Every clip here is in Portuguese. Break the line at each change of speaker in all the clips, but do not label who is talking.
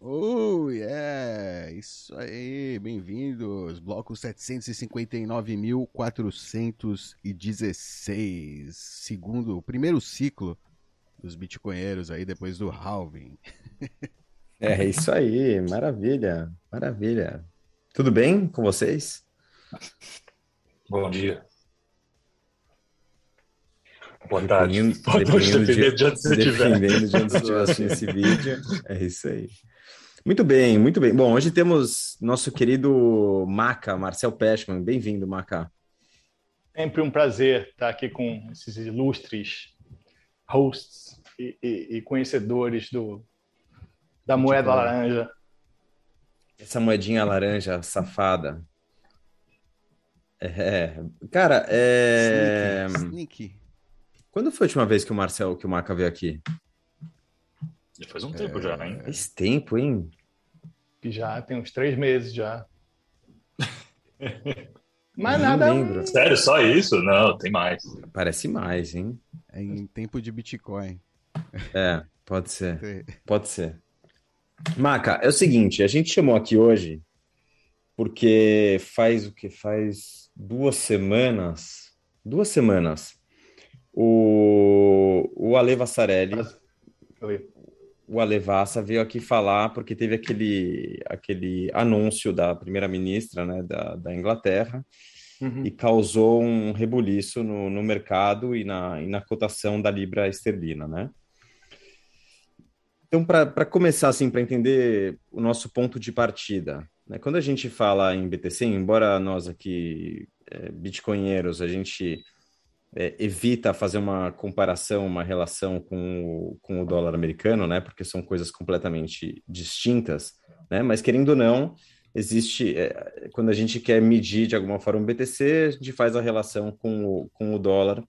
Oh, yeah! Isso aí, bem-vindos! Bloco 759.416, segundo, o primeiro ciclo dos bitcoinheiros aí depois do halving.
É isso aí, maravilha, maravilha. Tudo bem com vocês?
Bom dia. Boa tarde.
Dependendo,
noite,
dependendo
de onde você estiver.
Dependendo de onde você estiver assistindo esse vídeo. É isso aí. Muito bem, muito bem. Bom, hoje temos nosso querido Maca, Marcel Pechman. Bem-vindo, Maca.
Sempre um prazer estar aqui com esses ilustres hosts e, e- e conhecedores do, da moeda laranja.
Essa moedinha laranja safada. É, cara, é...
Sneaky, sneaky.
Quando foi a última vez que o Marcel, que o Maca veio aqui?
Já faz um tempo já, hein?
Faz tempo, hein?
que já tem uns três meses já. Mas
Nem
nada.
lembro.
Sério, só isso? Não, tem mais.
Parece mais, hein?
É em tempo de Bitcoin.
É, pode ser. Pode ser. Maca, é o seguinte, a gente chamou aqui hoje porque faz o que? Faz duas semanas, duas semanas, o, o Ale Vassarelli, o Ale Vassa veio aqui falar porque teve aquele, aquele anúncio da primeira-ministra, né, da, da Inglaterra
Uhum.
e causou um rebuliço no, no mercado e na, e na cotação da libra esterlina, né? Então, para começar, assim, para entender o nosso ponto de partida, né? Quando a gente fala em BTC, embora nós aqui, é, bitcoinheiros, a gente é, evita fazer uma comparação, uma relação com o, com o dólar americano, né? Porque são coisas completamente distintas, né? Mas, querendo ou não, existe, é, quando a gente quer medir de alguma forma o BTC, a gente faz a relação com o, com o dólar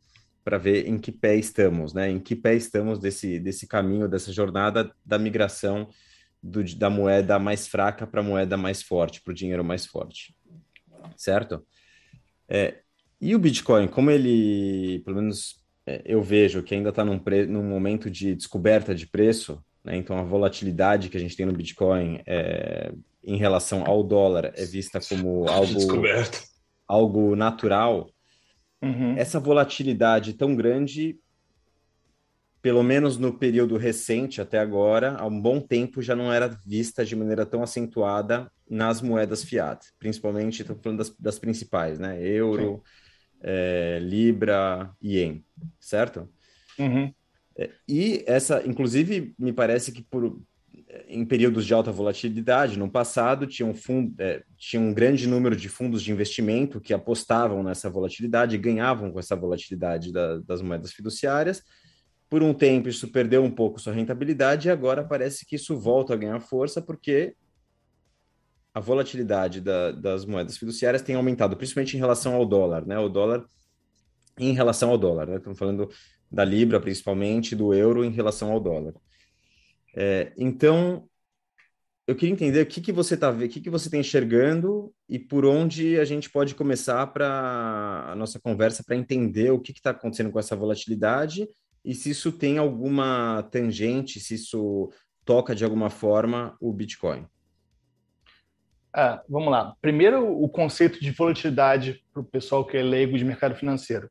para ver em que pé estamos, né? Em que pé estamos desse, desse caminho, dessa jornada da migração do, da moeda mais fraca para a moeda mais forte, para o dinheiro mais forte, certo? É, e o Bitcoin, como ele, pelo menos é, eu vejo que ainda está num, num momento de descoberta de preço, né? Então a volatilidade que a gente tem no Bitcoin é, em relação ao dólar é vista como algo,
Descoberto.
algo natural.
Uhum.
Essa volatilidade tão grande, pelo menos no período recente até agora, há um bom tempo já não era vista de maneira tão acentuada nas moedas fiat, principalmente, estou falando das, das principais, né? Euro, eh, Libra, Ien, certo?
Uhum.
E essa, inclusive, me parece que por, em períodos de alta volatilidade, no passado, tinha um, fundo, é, tinha um grande número de fundos de investimento que apostavam nessa volatilidade e ganhavam com essa volatilidade da- das moedas fiduciárias. Por um tempo, isso perdeu um pouco sua rentabilidade e agora parece que isso volta a ganhar força porque a volatilidade da- das moedas fiduciárias tem aumentado, principalmente em relação ao dólar, né? O dólar em relação ao dólar, né? Estamos falando da libra, principalmente, do euro em relação ao dólar. É, então, eu queria entender o que que você está vendo, o que que você está enxergando e por onde a gente pode começar para a nossa conversa para entender o que está acontecendo com essa volatilidade e se isso tem alguma tangente, se isso toca de alguma forma o Bitcoin.
Ah, vamos lá. Primeiro, o conceito de volatilidade para o pessoal que é leigo de mercado financeiro.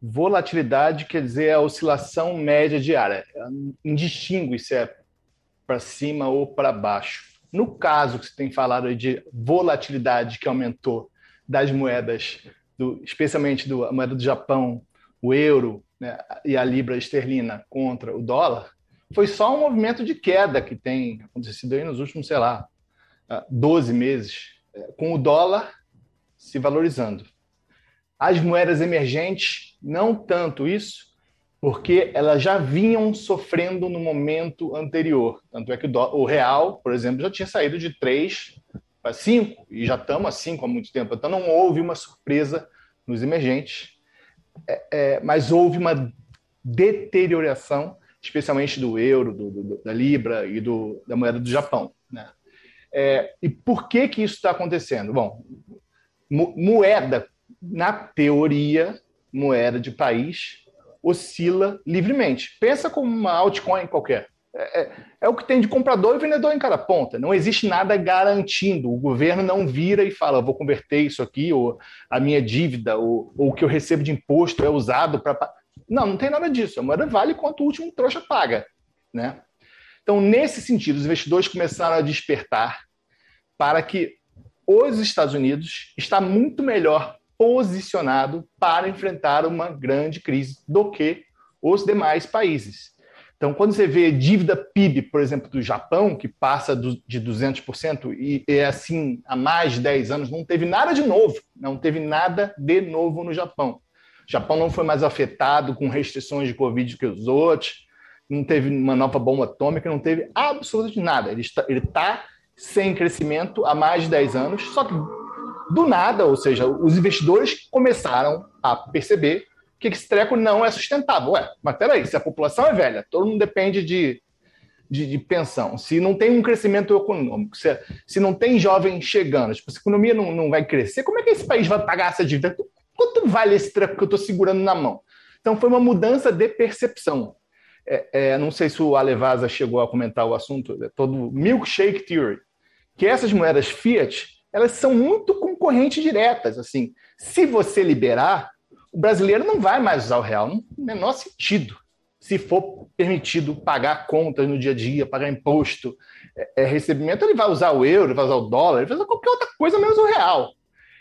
Volatilidade quer dizer a oscilação média diária. Ela Indistingue se é para cima ou para baixo. No caso que você tem falado de volatilidade que aumentou das moedas, do, especialmente do, a moeda do Japão, o euro né, e a libra esterlina contra o dólar, foi só um movimento de queda que tem acontecido aí nos últimos, sei lá, 12 meses, eh, com o dólar se valorizando. As moedas emergentes, não tanto isso, porque elas já vinham sofrendo no momento anterior. Tanto é que o, o real, por exemplo, já tinha saído de 3 para 5, e já estamos a 5 há muito tempo. Então não houve uma surpresa nos emergentes, É, é, mas houve uma deterioração, especialmente do euro, do- do- da libra e do- da moeda do Japão. Né? É, e por que, que isso está acontecendo? Bom, mo- moeda, na teoria, moeda de país, oscila livremente. Pensa como uma altcoin qualquer. É, é, é, o que tem de comprador e vendedor em cada ponta. Não existe nada garantindo. O governo não vira e fala, vou converter isso aqui, ou a minha dívida, ou, ou o que eu recebo de imposto é usado para. Não, não tem nada disso. A moeda vale quanto o último trouxa paga. Né? Então, nesse sentido, os investidores começaram a despertar para que os Estados Unidos está muito melhor posicionado para enfrentar uma grande crise do que os demais países. Então, quando você vê dívida PIB, por exemplo, do Japão, que passa de 200% e é assim há mais de 10 anos, não teve nada de novo, não teve nada de novo no Japão. O Japão não foi mais afetado com restrições de Covid que os outros, não teve uma nova bomba atômica, não teve absolutamente nada. Ele está, ele está sem crescimento há mais de 10 anos, só que do nada, ou seja, os investidores começaram a perceber que esse treco não é sustentável. Ué, mas peraí, se a população é velha, todo mundo depende de, de, de pensão, se não tem um crescimento econômico, se, se não tem jovem chegando, tipo, se a economia não, não vai crescer, como é que esse país vai pagar essa dívida? Quanto vale esse treco que eu estou segurando na mão? Então foi uma mudança de percepção. É, é, não sei se o Alevasa chegou a comentar o assunto, é todo milkshake theory, que essas moedas fiat elas são muito concorrentes diretas. Assim, se você liberar, o brasileiro não vai mais usar o real, no menor sentido. Se for permitido pagar contas no dia a dia, pagar imposto, é, é, recebimento, ele vai usar o euro, vai usar o dólar, ele vai usar qualquer outra coisa menos o real.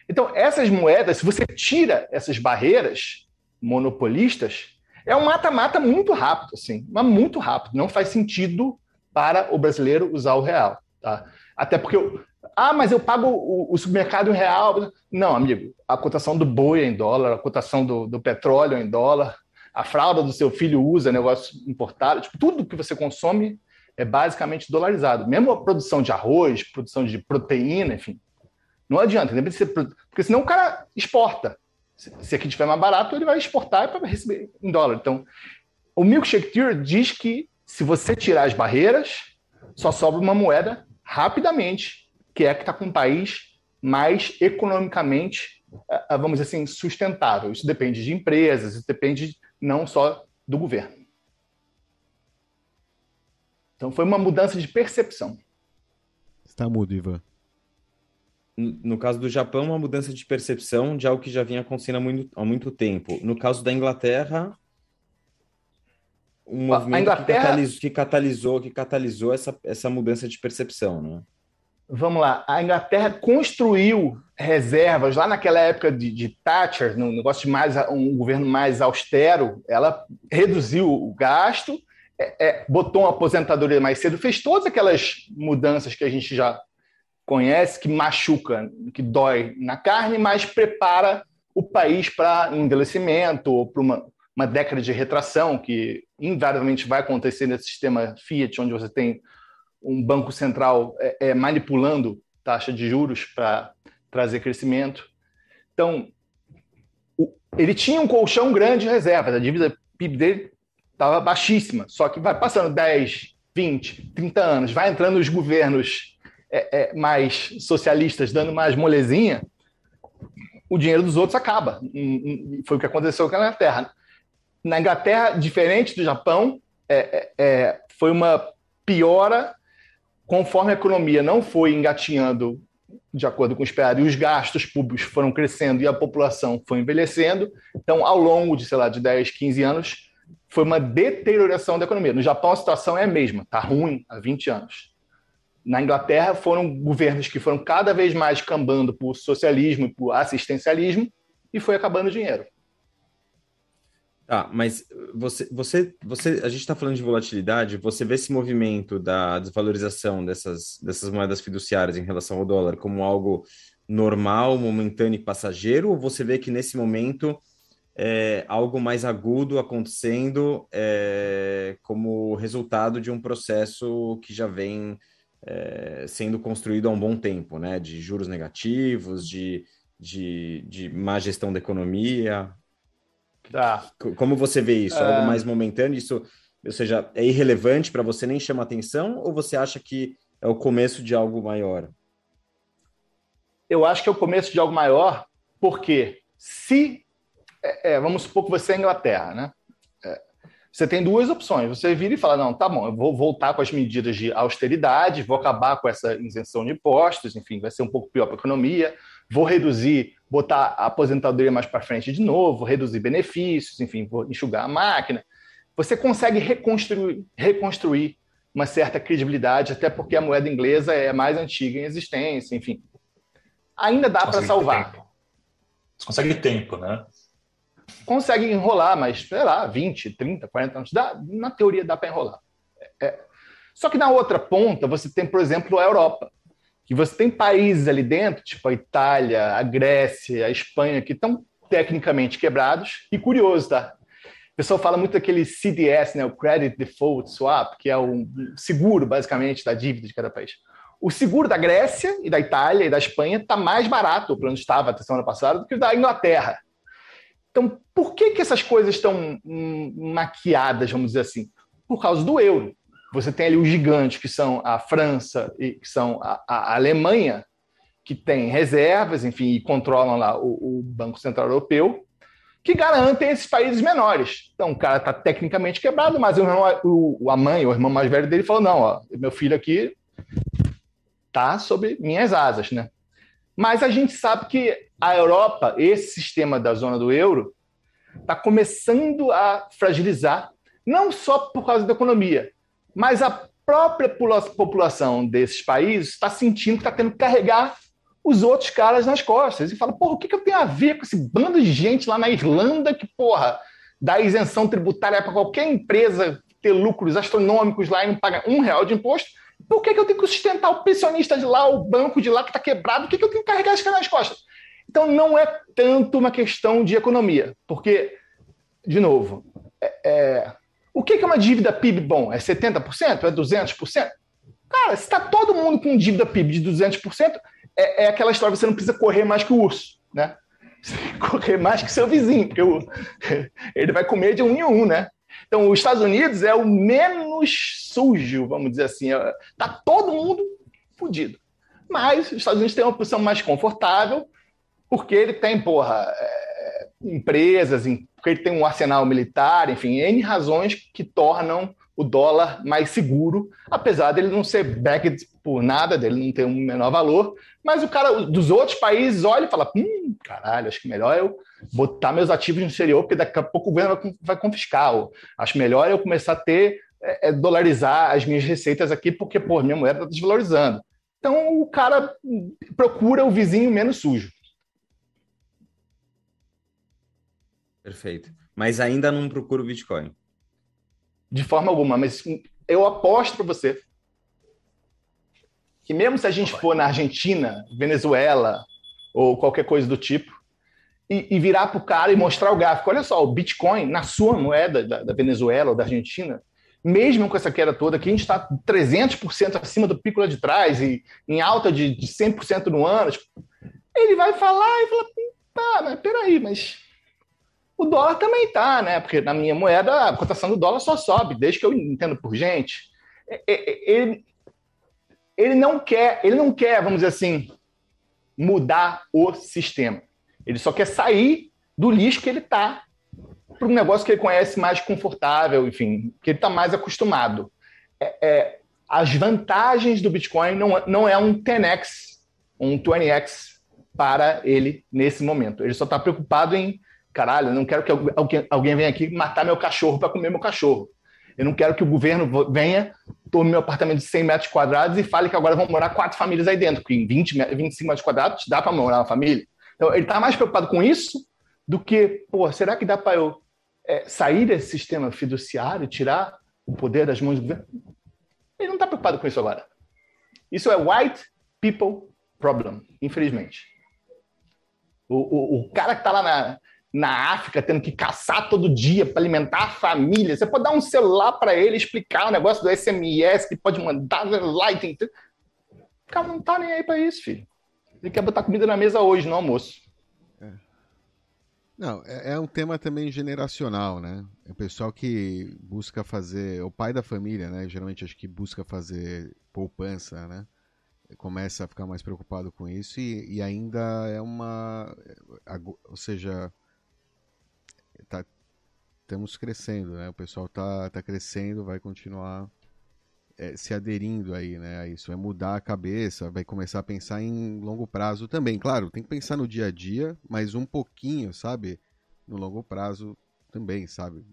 Então, essas moedas, se você tira essas barreiras monopolistas, é um mata-mata muito rápido, assim, mas muito rápido. Não faz sentido para o brasileiro usar o real. Tá? Até porque ah, mas eu pago o, o supermercado em real. Não, amigo, a cotação do boi é em dólar, a cotação do, do petróleo é em dólar, a fralda do seu filho usa negócio importado, tipo, tudo que você consome é basicamente dolarizado. Mesmo a produção de arroz, produção de proteína, enfim. Não adianta, porque senão o cara exporta. Se aqui tiver mais barato, ele vai exportar para receber em dólar. Então, o Milkshake Theory diz que se você tirar as barreiras, só sobra uma moeda rapidamente que é que está com um país mais economicamente, eh, eh, vamos dizer assim, sustentável. Isso depende de empresas, isso depende não só do governo. Então foi uma mudança de percepção.
Está mudo, Ivan.
No caso do Japão, uma mudança de percepção de algo que já vinha acontecendo há muito, há muito tempo. No caso da Inglaterra, um movimento Inglaterra... que, catalisou, que catalisou, que catalisou essa, essa mudança de percepção, né?
vamos lá, a Inglaterra construiu reservas lá naquela época de, de Thatcher, no negócio de mais um governo mais austero, ela reduziu o gasto, é, é, botou uma aposentadoria mais cedo, fez todas aquelas mudanças que a gente já conhece, que machuca, que dói na carne, mas prepara o país para envelhecimento ou para uma, uma década de retração, que invariavelmente vai acontecer nesse sistema Fiat, onde você tem um banco central é, é, manipulando taxa de juros para trazer crescimento. Então, o, ele tinha um colchão grande de reservas, a dívida PIB dele estava baixíssima, só que vai passando 10, 20, 30 anos, vai entrando os governos é, é, mais socialistas, dando mais molezinha, o dinheiro dos outros acaba. Foi o que aconteceu com a Inglaterra. Na Inglaterra, diferente do Japão, é, é, é foi uma piora conforme a economia não foi engatinhando de acordo com o esperado, e os gastos públicos foram crescendo e a população foi envelhecendo, então, ao longo de, sei lá, de 10, 15 anos, foi uma deterioração da economia. No Japão, a situação é a mesma, está ruim há 20 anos. Na Inglaterra, foram governos que foram cada vez mais cambando por socialismo e por assistencialismo, e foi acabando o dinheiro.
Ah, mas você, você, você, a gente está falando de volatilidade, você vê esse movimento da desvalorização dessas, dessas moedas fiduciárias em relação ao dólar como algo normal, momentâneo e passageiro, ou você vê que nesse momento é algo mais agudo acontecendo é, como resultado de um processo que já vem é, sendo construído há um bom tempo, né? De juros negativos, de, de, de má gestão da economia. Tá. Como você vê isso? Algo é. mais momentâneo? Isso, ou seja, é irrelevante para você, nem chama atenção? Ou você acha que é o começo de algo maior?
Eu acho que é o começo de algo maior, porque se. É, é, vamos supor que você é Inglaterra, né? É, você tem duas opções. Você vira e fala: não, tá bom, eu vou voltar com as medidas de austeridade, vou acabar com essa isenção de impostos, enfim, vai ser um pouco pior para a economia, vou reduzir, botar a aposentadoria mais para frente de novo, reduzir benefícios, enfim, vou enxugar a máquina. Você consegue reconstruir, reconstruir uma certa credibilidade, até porque a moeda inglesa é mais antiga em existência, enfim. Ainda dá para salvar.
Tempo. Você consegue tempo, né?
Consegue enrolar, mas, sei lá, 20, 30, 40 anos. Dá, na teoria dá para enrolar. É. Só que na outra ponta, você tem, por exemplo, a Europa. Que você tem países ali dentro, tipo a Itália, a Grécia, a Espanha, que estão tecnicamente quebrados. E curioso, tá? O pessoal fala muito daquele CDS, né, o Credit Default Swap, que é o seguro, basicamente, da dívida de cada país. O seguro da Grécia e da Itália e da Espanha está mais barato, pelo menos estava até semana passada, do que o da Inglaterra. Então, por que, que essas coisas estão maquiadas, vamos dizer assim? Por causa do euro. Você tem ali os gigantes, que são a França e que são a, a Alemanha, que têm reservas, enfim, e controlam lá o, o Banco Central Europeu, que garantem esses países menores. Então, o cara está tecnicamente quebrado, mas o, o, a mãe, o irmão mais velho dele falou: não, ó, meu filho aqui está sob minhas asas, né? Mas a gente sabe que a Europa, esse sistema da zona do euro, está começando a fragilizar, não só por causa da economia, mas a própria população desses países está sentindo que está tendo que carregar os outros caras nas costas. E fala, porra, o que, que eu tenho a ver com esse bando de gente lá na Irlanda que, porra, dá isenção tributária para qualquer empresa ter lucros astronômicos lá e não paga um real de imposto? Por que, que eu tenho que sustentar o pensionista de lá, o banco de lá que está quebrado? Por que, que eu tenho que carregar esse cara nas costas? Então, não é tanto uma questão de economia, porque, de novo, é, é, o que, é uma dívida PIB bom? É 70%? É 200%? Cara, se está todo mundo com dívida PIB de 200%, é, é aquela história, você não precisa correr mais que o urso, né? Você tem que correr mais que seu vizinho, porque o, ele vai comer de um em um, né? Então, os Estados Unidos é o menos sujo, vamos dizer assim. Está é, todo mundo fodido. Mas os Estados Unidos têm uma posição mais confortável, porque ele tem, porra, é, empresas, porque ele tem um arsenal militar, enfim, N razões que tornam o dólar mais seguro, apesar dele não ser backed por nada, dele não ter um menor valor. Mas o cara dos outros países olha e fala: hum, caralho, acho que melhor eu botar meus ativos no exterior, porque daqui a pouco o governo vai confiscar. Acho melhor eu começar a ter, é, é, dolarizar as minhas receitas aqui, porque, pô, minha moeda está desvalorizando. Então o cara procura o vizinho menos sujo.
Perfeito. Mas ainda não procura o Bitcoin
de forma alguma, mas eu aposto para você que mesmo se a gente for na Argentina, Venezuela ou qualquer coisa do tipo, e, e virar para o cara e mostrar o gráfico, olha só, o Bitcoin na sua moeda da, da Venezuela ou da Argentina, mesmo com essa queda toda, que a gente está 300% acima do pico lá de trás e em alta de, de 100% no ano, tipo, ele vai falar e falar, tá, mas peraí, mas o dólar também tá, né? Porque na minha moeda a cotação do dólar só sobe, desde que eu entendo por gente. É, é, é, ele, ele não quer, ele não quer, vamos dizer assim, mudar o sistema. Ele só quer sair do lixo que ele está para um negócio que ele conhece mais confortável, enfim, que ele está mais acostumado. É, é, as vantagens do Bitcoin não, não é um 10x, um 20x para ele nesse momento. Ele só está preocupado em caralho, não quero que alguém, alguém venha aqui matar meu cachorro para comer meu cachorro. Eu não quero que o governo venha, tome meu apartamento de 100 metros quadrados e fale que agora vão morar quatro famílias aí dentro, que em 20, 25 metros quadrados dá para morar uma família. Então, ele está mais preocupado com isso do que, pô, será que dá para eu é, sair desse sistema fiduciário, tirar o poder das mãos do governo? Ele não está preocupado com isso agora. Isso é white people problem, infelizmente. O, o, o cara que está lá na, na África tendo que caçar todo dia para alimentar a família. Você pode dar um celular para ele explicar o negócio do SMS que pode mandar Lightning. O cara não tá nem aí para isso, filho. Ele quer botar comida na mesa hoje, no almoço.
É. Não, é, é, um tema também generacional, né? É o pessoal que busca fazer, o pai da família, né? Geralmente acho que busca fazer poupança, né? Começa a ficar mais preocupado com isso e, e ainda é uma, ou seja, tá, estamos crescendo, né? O pessoal tá, tá crescendo, vai continuar é, se aderindo aí, né? A isso vai mudar a cabeça, vai começar a pensar em longo prazo também. Claro, tem que pensar no dia a dia, mas um pouquinho, sabe? No longo prazo também, sabe?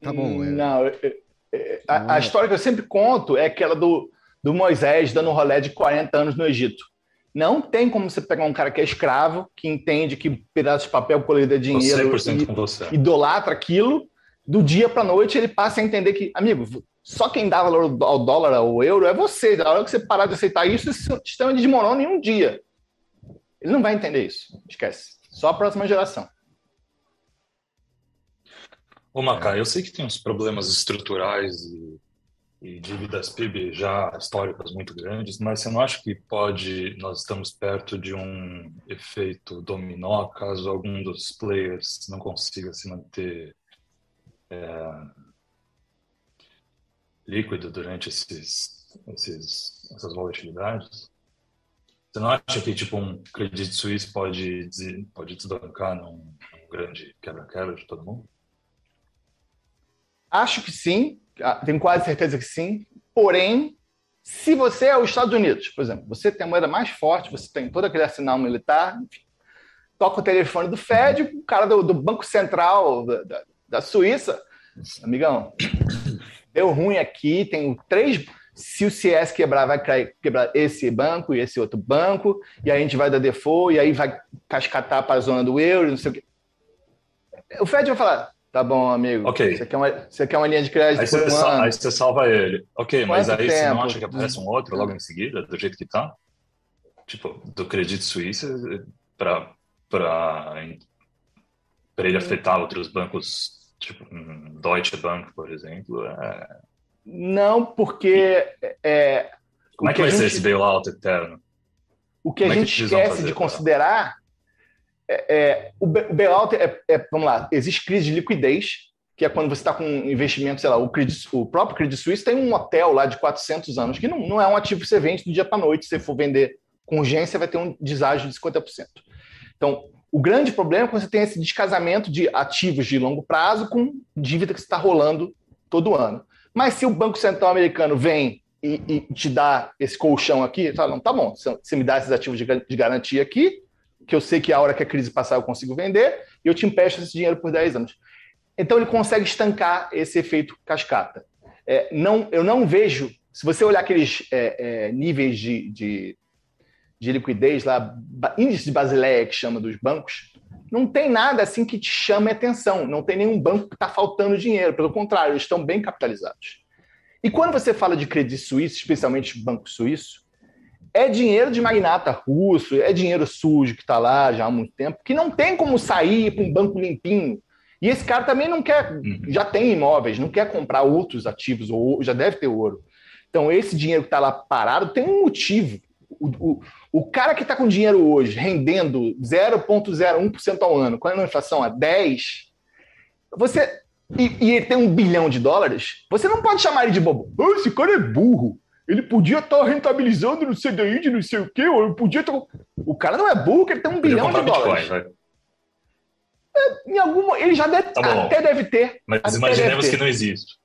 Tá bom.
É... Não, a, a, história que eu sempre conto é aquela do, do Moisés dando um rolé de 40 anos no Egito. Não tem como você pegar um cara que é escravo, que entende que pedaço de papel colorido é dinheiro e idolatra aquilo, do dia para noite ele passa a entender que, amigo, só quem dá valor ao dólar, ao euro, é você. Na hora que você parar de aceitar isso, esse sistema desmorona em um dia. Ele não vai entender isso. Esquece. Só a próxima geração.
Ô, Macá, eu sei que tem uns problemas estruturais e, e dívidas PIB já históricas muito grandes, mas você não acha que pode, nós estamos perto de um efeito dominó caso algum dos players não consiga se manter é, líquido durante esses, esses, essas volatilidades? Você não acha que tipo um Credit Suisse pode, pode desbancar num, num grande quebra-quebra de todo mundo?
Acho que sim, tenho quase certeza que sim. Porém, se você é os Estados Unidos, por exemplo, você tem a moeda mais forte, você tem todo aquele arsenal militar, enfim, toca o telefone do Fed, o cara do, do Banco Central da, da, da Suíça, amigão, deu ruim aqui, tem três. Se o CS quebrar, vai quebrar esse banco e esse outro banco, e aí a gente vai dar default, e aí vai cascatar para a zona do euro, não sei o quê. O Fed vai falar: tá bom, amigo.
Ok.
Você quer uma, você quer uma linha de crédito
aí
por
um Aí você salva ele. Ok, mas aí tempo? você não acha que aparece um outro logo em seguida, do jeito que tá? Tipo, do Credit Suisse para ele afetar outros bancos Tipo, Deutsche Bank, por exemplo. É...
Não, porque. É,
Como é que, que vai gente, ser esse bailout eterno?
O que Como a é gente esquece de considerar é, é, o bailout é, é, vamos lá, existe crise de liquidez, que é quando você está com um investimento, sei lá, o, Credit, o próprio Credit Suisse tem um hotel lá de 400 anos, que não, não é um ativo que você vende do dia para noite, se você for vender com urgência, vai ter um deságio de 50%. Então, o grande problema é quando você tem esse descasamento de ativos de longo prazo com dívida que está rolando todo ano. Mas se o Banco Central americano vem e, e te dá esse colchão aqui, fala, não, tá bom, você me dá esses ativos de, de garantia aqui, que eu sei que a hora que a crise passar eu consigo vender, e eu te empresto esse dinheiro por 10 anos. Então ele consegue estancar esse efeito cascata. É, não, eu não vejo, se você olhar aqueles é, é, níveis de, de de liquidez lá, índice de Basileia que chama dos bancos, não tem nada assim que te chame atenção. Não tem nenhum banco que está faltando dinheiro. Pelo contrário, eles estão bem capitalizados. E quando você fala de Credit Suisse, especialmente banco suíço, é dinheiro de magnata russo, é dinheiro sujo que está lá já há muito tempo, que não tem como sair para um banco limpinho. E esse cara também não quer, uhum. já tem imóveis, não quer comprar outros ativos, ou já deve ter ouro. Então, esse dinheiro que está lá parado tem um motivo. O, o, o cara que está com dinheiro hoje rendendo 0,01% ao ano, quando a inflação é 10%, você. E, e, ele tem um bilhão de dólares, você não pode chamar ele de bobo. Oh, esse cara é burro. Ele podia estar tá rentabilizando no CDI de não sei o quê, ou ele podia estar. Tá... O cara não é burro, ele tem um bilhão de dólares. Bitcoin, é, em algum ele já deve, tá até deve ter.
Mas imaginemos que não existe.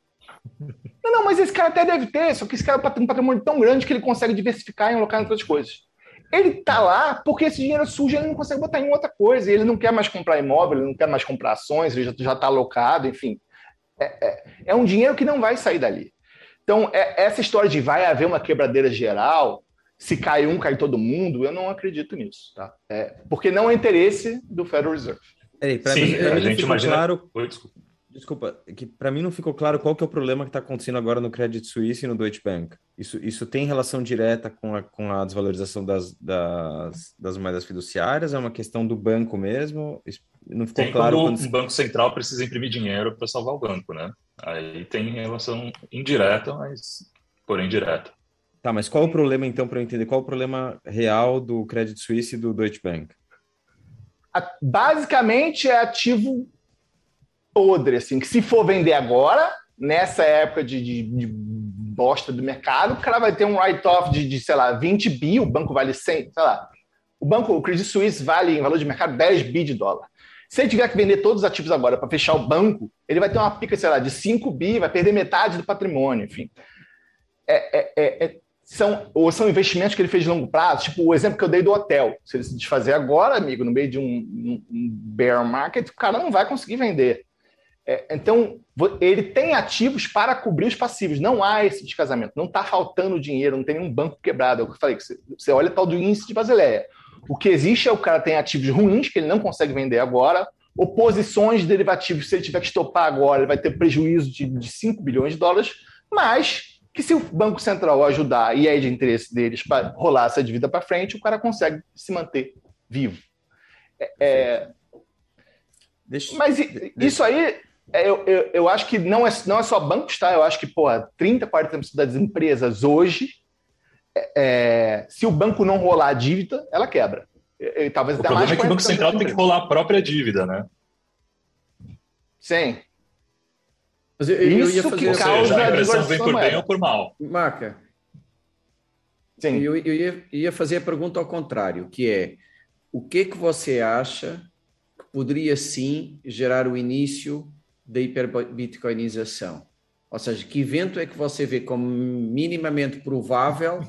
Não, não, mas esse cara até deve ter, só que esse cara tem um patrimônio tão grande que ele consegue diversificar e alocar em outras coisas. Ele tá lá porque esse dinheiro sujo ele não consegue botar em outra coisa. Ele não quer mais comprar imóvel, ele não quer mais comprar ações, ele já está alocado, enfim. É, é, é, um dinheiro que não vai sair dali. Então, é, essa história de vai haver uma quebradeira geral, se cai um, cai todo mundo, eu não acredito nisso. Tá? É, porque não é interesse do Federal Reserve.
Sim, mim, a gente imagina... Claro... Oi, desculpa. Desculpa, que para mim não ficou claro qual que é o problema que está acontecendo agora no Credit Suisse e no Deutsche Bank. Isso, isso tem relação direta com a, com a desvalorização das, das, das moedas fiduciárias? É uma questão do banco mesmo? Não ficou
tem
claro.
Quando, quando... o Banco Central precisa imprimir dinheiro para salvar o banco, né? Aí tem relação indireta, mas porém direta.
Tá, mas qual o problema então para eu entender? Qual o problema real do Credit Suisse e do Deutsche Bank?
Basicamente é ativo podre, assim, que se for vender agora, nessa época de, de, de bosta do mercado, o cara vai ter um write-off de, de, sei lá, 20 bi, o banco vale 100, sei lá. O banco, o Credit Suisse vale, em valor de mercado, 10 bi de dólar. Se ele tiver que vender todos os ativos agora para fechar o banco, ele vai ter uma pica, sei lá, de 5 bi, vai perder metade do patrimônio, enfim. É, é, é, é, são, ou são investimentos que ele fez de longo prazo, tipo o exemplo que eu dei do hotel. Se ele se desfazer agora, amigo, no meio de um, um, um bear market, o cara não vai conseguir vender. É, então, ele tem ativos para cobrir os passivos. Não há esse descasamento. Não está faltando dinheiro, não tem nenhum banco quebrado. É o que eu falei. Que você olha tal do índice de Basileia. O que existe é o cara tem ativos ruins que ele não consegue vender agora, ou posições de derivativos, se ele tiver que estopar agora, ele vai ter prejuízo de, de 5 bilhões de dólares, mas que se o Banco Central ajudar e é de interesse deles para rolar essa dívida para frente, o cara consegue se manter vivo. É, é deixa, mas deixa. isso aí é, eu, eu, eu, acho que não é, não é só bancos, tá? Eu acho que, porra, 30%, 40% das empresas hoje, é, é, se o banco não rolar a dívida, ela quebra.
E, talvez o problema mais é que o Banco Central tem que rolar a própria dívida, né?
Sim.
Mas eu, eu Isso que causa seja, a impressão vem por bem ou por mal.
Marca. Sim. Eu, eu ia, ia fazer a pergunta ao contrário, que é o que que você acha que poderia sim gerar o início da hiperbitcoinização? Ou seja, que evento é que você vê como minimamente provável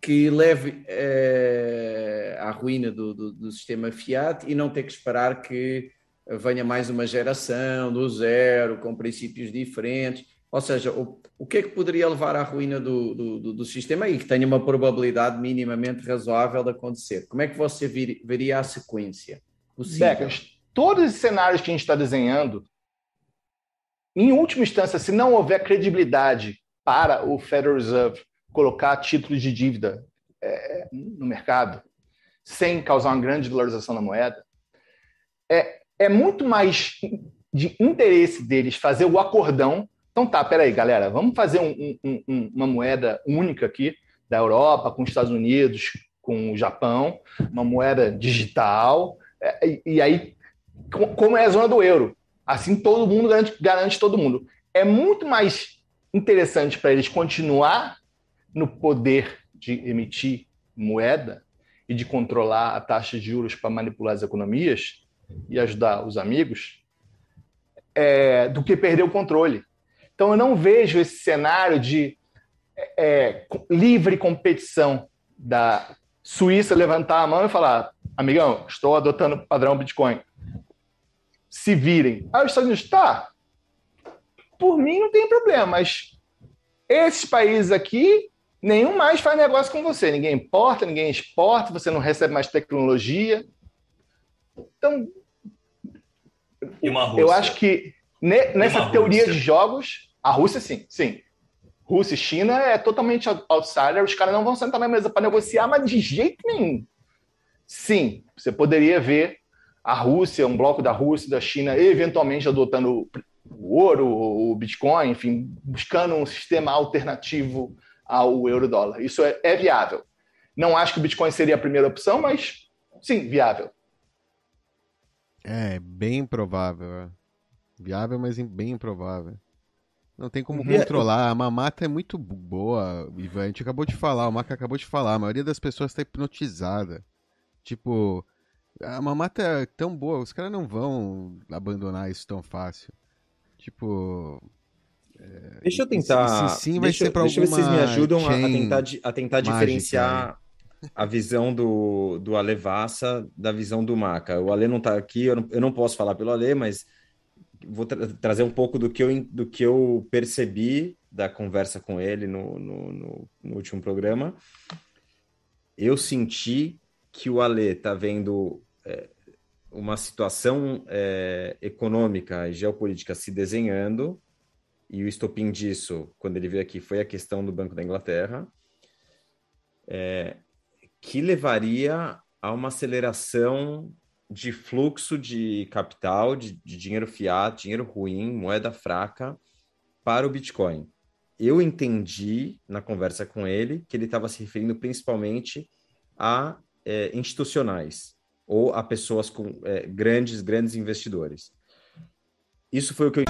que leve eh, à ruína do, do, do, sistema fiat e não ter que esperar que venha mais uma geração do zero, com princípios diferentes? Ou seja, o, o que é que poderia levar à ruína do, do, do, sistema e que tenha uma probabilidade minimamente razoável de acontecer? Como é que você vir, veria a sequência
possível? Becas, todos os cenários que a gente está desenhando em última instância, se não houver credibilidade para o Federal Reserve colocar títulos de dívida é, no mercado, sem causar uma grande valorização da moeda, é, é muito mais de interesse deles fazer o acordão. Então tá, peraí, galera, vamos fazer um, um, uma moeda única aqui da Europa, com os Estados Unidos, com o Japão, uma moeda digital, é, e, e aí, como é a zona do euro? Assim todo mundo garante, garante todo mundo. É muito mais interessante para eles continuar no poder de emitir moeda e de controlar a taxa de juros para manipular as economias e ajudar os amigos, é, do que perder o controle. Então eu não vejo esse cenário de é, livre competição da Suíça levantar a mão e falar: amigão, estou adotando o padrão Bitcoin se virem. Aí os Estados Unidos, tá, por mim não tem problema, mas esses países aqui, nenhum mais faz negócio com você. Ninguém importa, ninguém exporta, você não recebe mais tecnologia. Então, eu acho que nessa teoria de jogos, a Rússia sim, sim. Rússia e China é totalmente outsider, os caras não vão sentar na mesa para negociar, mas de jeito nenhum. Sim, você poderia ver a Rússia, um bloco da Rússia, da China, eventualmente adotando o ouro, o Bitcoin, enfim, buscando um sistema alternativo ao euro-dólar. Isso é, é, viável. Não acho que o Bitcoin seria a primeira opção, mas sim, viável.
É, bem provável. É. Viável, mas bem improvável. Não tem como uhum. controlar. A mamata é muito boa, Ivan. A gente acabou de falar, o Maca acabou de falar. A maioria das pessoas está hipnotizada. Tipo, a mamata é tão boa, os caras não vão abandonar isso tão fácil. Tipo.
É, deixa eu tentar. Se, sim, vai deixa, ser deixa eu ver se vocês me ajudam a, a, tentar, a tentar diferenciar a visão do, do Alevassa da visão do Maca. O Ale não está aqui, eu não, eu não posso falar pelo Ale, mas vou tra trazer um pouco do que eu, do que eu percebi da conversa com ele no, no, no, no último programa. Eu senti que o Ale está vendo é, uma situação é, econômica e geopolítica se desenhando, e o estopim disso, quando ele veio aqui, foi a questão do Banco da Inglaterra, é, que levaria a uma aceleração de fluxo de capital, de, de dinheiro fiat, dinheiro ruim, moeda fraca, para o Bitcoin. Eu entendi na conversa com ele que ele estava se referindo principalmente a é, institucionais ou a pessoas com é, grandes, grandes investidores. Isso foi o que eu.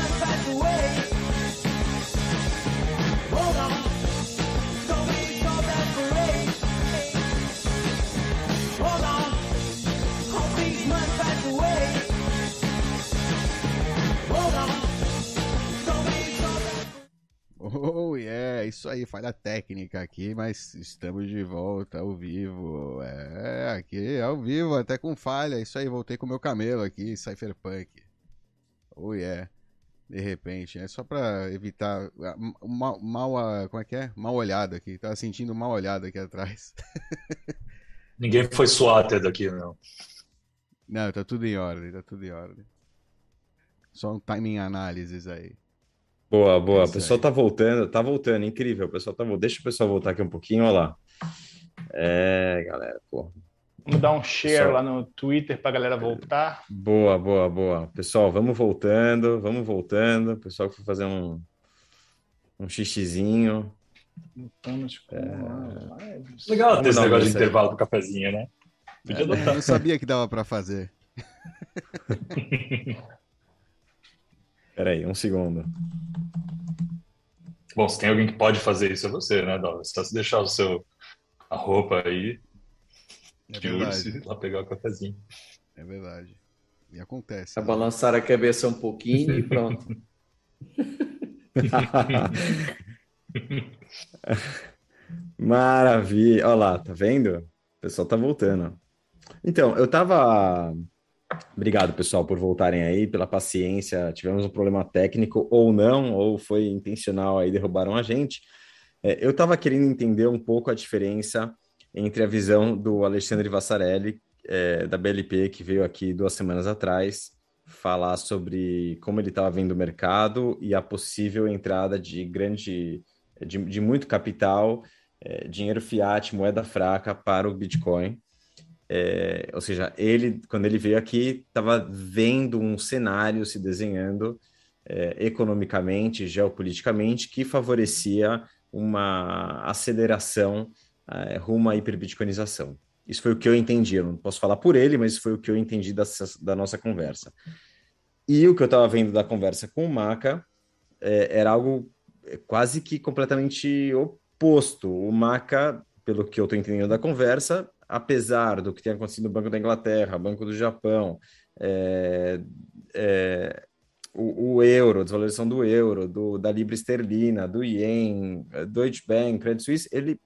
Aí, falha técnica aqui, mas estamos de volta ao vivo. É, aqui ao vivo, até com falha. Isso aí, voltei com o meu camelo aqui, Cypherpunk. Oh yeah. De repente, é só pra evitar mal, mal, como é que é? Mal olhada aqui. Tava sentindo mal olhada aqui atrás.
Ninguém foi suater daqui, não.
Não, tá tudo em ordem, tá tudo em ordem. Só um timing análises aí.
Boa, boa. É o pessoal tá voltando, tá voltando, incrível. O pessoal tá voltando. Deixa o pessoal voltar aqui um pouquinho, olha lá. É, galera, pô.
Vamos dar um share pessoal... lá no Twitter pra galera voltar.
Boa, boa, boa. Pessoal, vamos voltando, vamos voltando. O pessoal foi fazer um, um xixizinho.
É... Legal ter esse negócio de intervalo do cafezinho, né?
Podia é, Eu não sabia que dava para fazer.
Peraí, um segundo.
Bom, se tem alguém que pode fazer isso, é você, né, Dó? Só se deixar o seu, a roupa aí é de urso lá pegar o cafezinho.
É verdade. E acontece.
É né? balançar a cabeça um pouquinho e pronto.
Maravilha. Olha lá, tá vendo? O pessoal tá voltando. Então, eu tava Obrigado, pessoal, por voltarem aí, pela paciência. Tivemos um problema técnico ou não, ou foi intencional aí, derrubaram a gente. É, eu estava querendo entender um pouco a diferença entre a visão do Alexandre Vassarelli, é, da BLP, que veio aqui duas semanas atrás, falar sobre como ele estava vendo o mercado e a possível entrada de grande, de, de muito capital, é, dinheiro fiat, moeda fraca para o Bitcoin. É, ou seja, ele, quando ele veio aqui, estava vendo um cenário se desenhando é, economicamente, geopoliticamente, que favorecia uma aceleração é, rumo à hiperbitcoinização. Isso foi o que eu entendi. Eu não posso falar por ele, mas foi o que eu entendi dessa, da nossa conversa. E o que eu estava vendo da conversa com o Maca é, era algo quase que completamente oposto. O Maca, pelo que eu estou entendendo da conversa, apesar do que tem acontecido no Banco da Inglaterra, Banco do Japão, é, é, o, o, euro, desvalorização do euro, do, da libra esterlina, do ien, Deutsche Bank, Credit Suisse, ele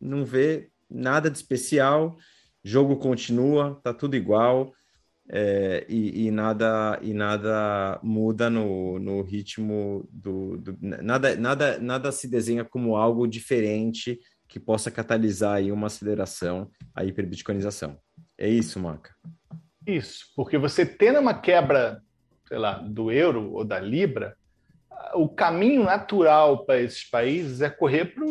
não vê nada de especial, jogo continua, tá tudo igual. É, e, e, nada e nada muda no, no ritmo do, do, nada nada nada se desenha como algo diferente que possa catalisar aí uma aceleração à hiperbitcoinização. É isso, Maca?
Isso, porque você tendo uma quebra, sei lá, do euro ou da libra, o caminho natural para esses países é correr para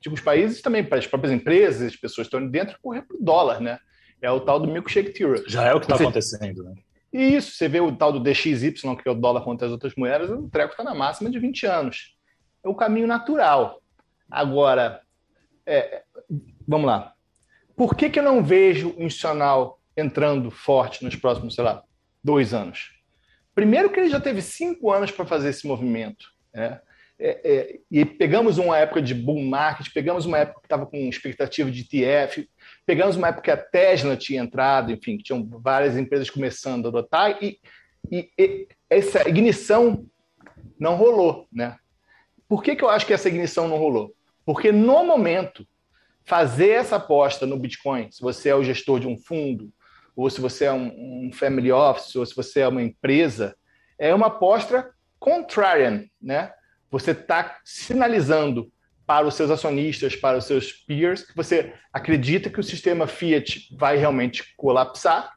tipo, os países também, para as próprias empresas, as pessoas que estão dentro, correr para o dólar, né? É o tal do milkshake theory.
Já é o que está acontecendo, né?
Isso, você vê o tal do DXY, que é o dólar contra as outras moedas, o treco está na máxima de 20 anos. É o caminho natural. Agora, é, vamos lá. Por que, que eu não vejo o institucional entrando forte nos próximos, sei lá, dois anos? Primeiro que ele já teve cinco anos para fazer esse movimento. Né? É, é, e pegamos uma época de bull market, pegamos uma época que estava com expectativa de ETF, pegamos uma época que a Tesla tinha entrado, enfim, que tinham várias empresas começando a adotar, e, e, e essa ignição não rolou. Né? Por que, que eu acho que essa ignição não rolou? Porque no momento, fazer essa aposta no Bitcoin, se você é o gestor de um fundo, ou se você é um, um family office, ou se você é uma empresa, é uma aposta contrarian, né? Você está sinalizando para os seus acionistas, para os seus peers, que você acredita que o sistema Fiat vai realmente colapsar.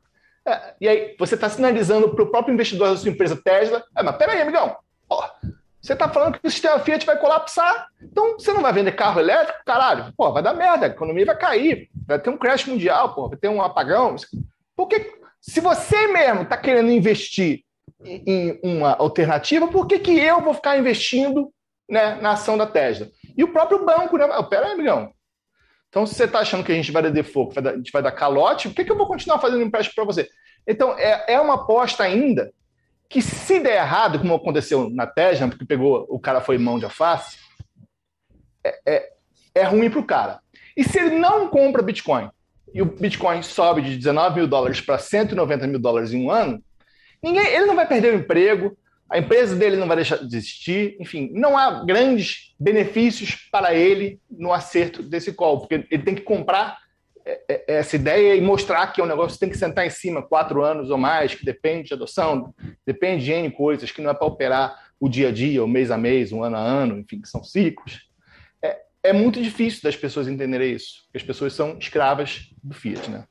É, e aí você está sinalizando para o próprio investidor da sua empresa Tesla, é, mas peraí, amigão, oh, você está falando que o sistema Fiat vai colapsar, então você não vai vender carro elétrico? Caralho, pô, vai dar merda, a economia vai cair, vai ter um crash mundial, pô, vai ter um apagão. Porque se você mesmo está querendo investir em uma alternativa, por que, que eu vou ficar investindo né, na ação da Tesla? E o próprio banco, né? Pera aí, amigão. Então, se você está achando que a gente vai dar default, a gente vai dar calote, por que, que eu vou continuar fazendo empréstimo para você? Então, é, é uma aposta ainda que se der errado, como aconteceu na Tesla, porque pegou, o cara foi mão de alface, é, é, é ruim para o cara. E se ele não compra Bitcoin e o Bitcoin sobe de 19 mil dólares para 190 mil dólares em um ano, ninguém, ele não vai perder o emprego, a empresa dele não vai deixar de existir, enfim, não há grandes benefícios para ele no acerto desse call, porque ele tem que comprar é, é, essa ideia e mostrar que é um negócio que tem que sentar em cima quatro anos ou mais, que depende de adoção, depende de N coisas, que não é para operar o dia a dia, o mês a mês, um ano a ano, enfim, que são ciclos. É, é muito difícil das pessoas entenderem isso, porque as pessoas são escravas do Fiat. Né?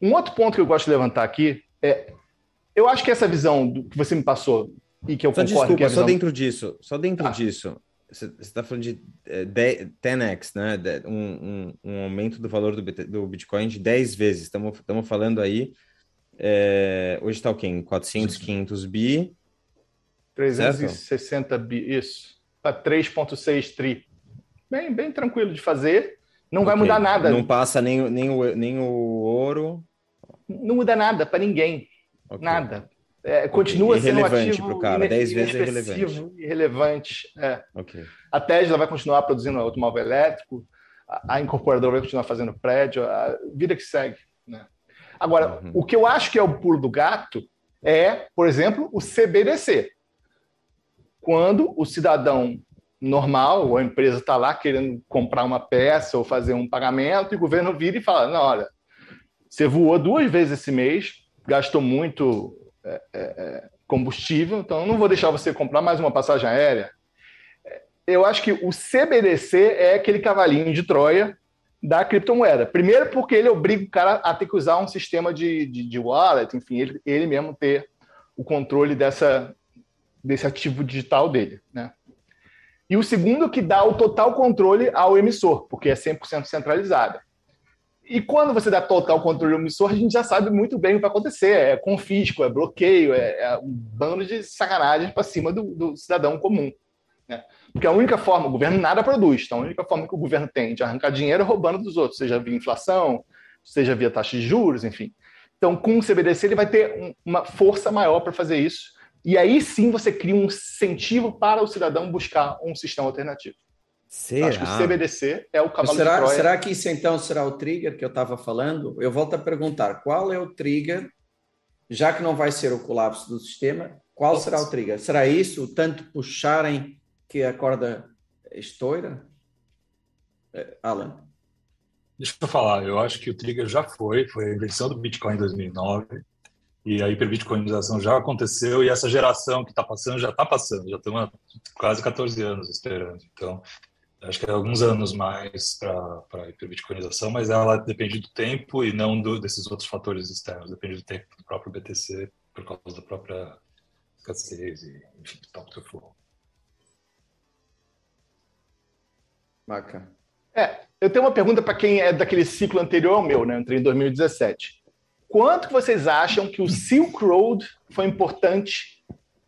Um outro ponto que eu gosto de levantar aqui é, eu acho que essa visão do, que você me passou e que eu
só
concordo
desculpa,
que é
visão... só dentro disso, só dentro ah. disso, você está falando de 10x, é, né? Um, um, um, aumento do valor do, do Bitcoin de 10 vezes. Estamos falando aí. É, hoje está o quê? 400, 500 bi.
360 certo? bi, isso. Para 3,6 tri. Bem, bem tranquilo de fazer. Não okay. vai mudar nada.
Não passa nem, nem, o, nem o ouro.
Não muda nada para ninguém. Okay. Nada. É, continua sendo um ativo
pro cara, 10 vezes é irrelevante.
irrelevante. É. Okay. A Tesla vai continuar produzindo automóvel elétrico, a, a, incorporadora vai continuar fazendo prédio, a vida que segue. Né? Agora, uhum. o que eu acho que é o pulo do gato é, por exemplo, o CBDC. Quando o cidadão normal, ou a empresa está lá querendo comprar uma peça ou fazer um pagamento, e o governo vira e fala: não, olha, você voou duas vezes esse mês, gastou muito é, é, é, combustível, então não vou deixar você comprar mais uma passagem aérea. Eu acho que o CBDC é aquele cavalinho de Troia da criptomoeda. Primeiro, porque ele obriga o cara a ter que usar um sistema de, de, de wallet, enfim, ele, ele mesmo ter o controle dessa, desse ativo digital dele. Né? E o segundo, que dá o total controle ao emissor, porque é 100% centralizada. E quando você dá total controle ao emissor, a gente já sabe muito bem o que vai acontecer. É confisco, é bloqueio, é, é um bando de sacanagem para cima do, do, cidadão comum. Né? Porque a única forma, o governo nada produz, então a única forma que o governo tem de arrancar dinheiro é roubando dos outros, seja via inflação, seja via taxa de juros, enfim. Então, com o CBDC, ele vai ter um, uma força maior para fazer isso. E aí sim você cria um incentivo para o cidadão buscar um sistema alternativo. Será? Acho que o CBDC é o cavalo
será,
de Troia.
Será que isso então será o trigger que eu estava falando? Eu volto a perguntar, qual é o trigger, já que não vai ser o colapso do sistema, qual será o trigger? Será isso, tanto puxarem que a corda estoura? Eh, Alan?
Deixa eu falar, eu acho que o trigger já foi, foi a invenção do Bitcoin em 2009, e a hiperbitcoinização já aconteceu, e essa geração que está passando já está passando, já estamos quase 14 anos esperando. Então, acho que é alguns anos mais para a hiperbitcoinização, mas ela depende do tempo e não do, desses outros fatores externos, depende do tempo do próprio BTC, por causa da própria escassez e, enfim, do próprio flow.
Bacana.
É, eu tenho uma pergunta para quem é daquele ciclo anterior ao meu, né? Entrei em 2017. Quanto vocês acham que o Silk Road foi importante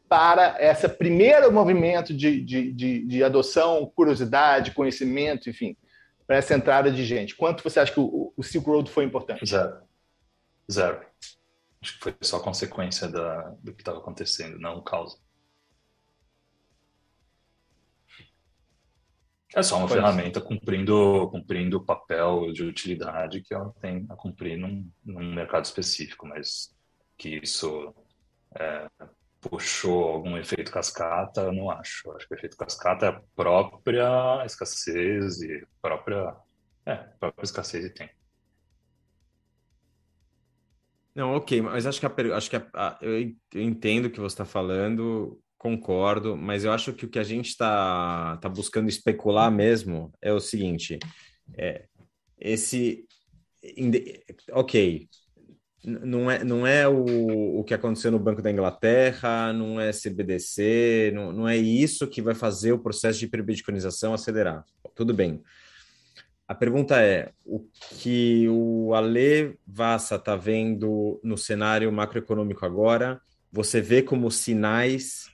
para esse primeiro movimento de, de, de, de, adoção, curiosidade, conhecimento, enfim, para essa entrada de gente? Quanto você acha que o, o Silk Road foi importante?
Zero. Zero. Acho que foi só consequência da, do que estava acontecendo, não causa. É só uma ferramenta cumprindo, cumprindo o papel de utilidade que ela tem a cumprir num, num mercado específico, mas que isso é, puxou algum efeito cascata, eu não acho. Eu acho que o efeito cascata é a própria escassez e própria, é, própria escassez e tem.
Não, ok, mas acho que, a, acho que a, a, eu entendo o que você está falando, concordo, mas eu acho que o que a gente está tá buscando especular mesmo é o seguinte: é, esse. Ok, não é, não é o, o que aconteceu no Banco da Inglaterra, não é CBDC, não, não é isso que vai fazer o processo de hiperbitcoinização acelerar. Tudo bem. A pergunta é: o que o Ale Vassa está vendo no cenário macroeconômico agora, você vê como sinais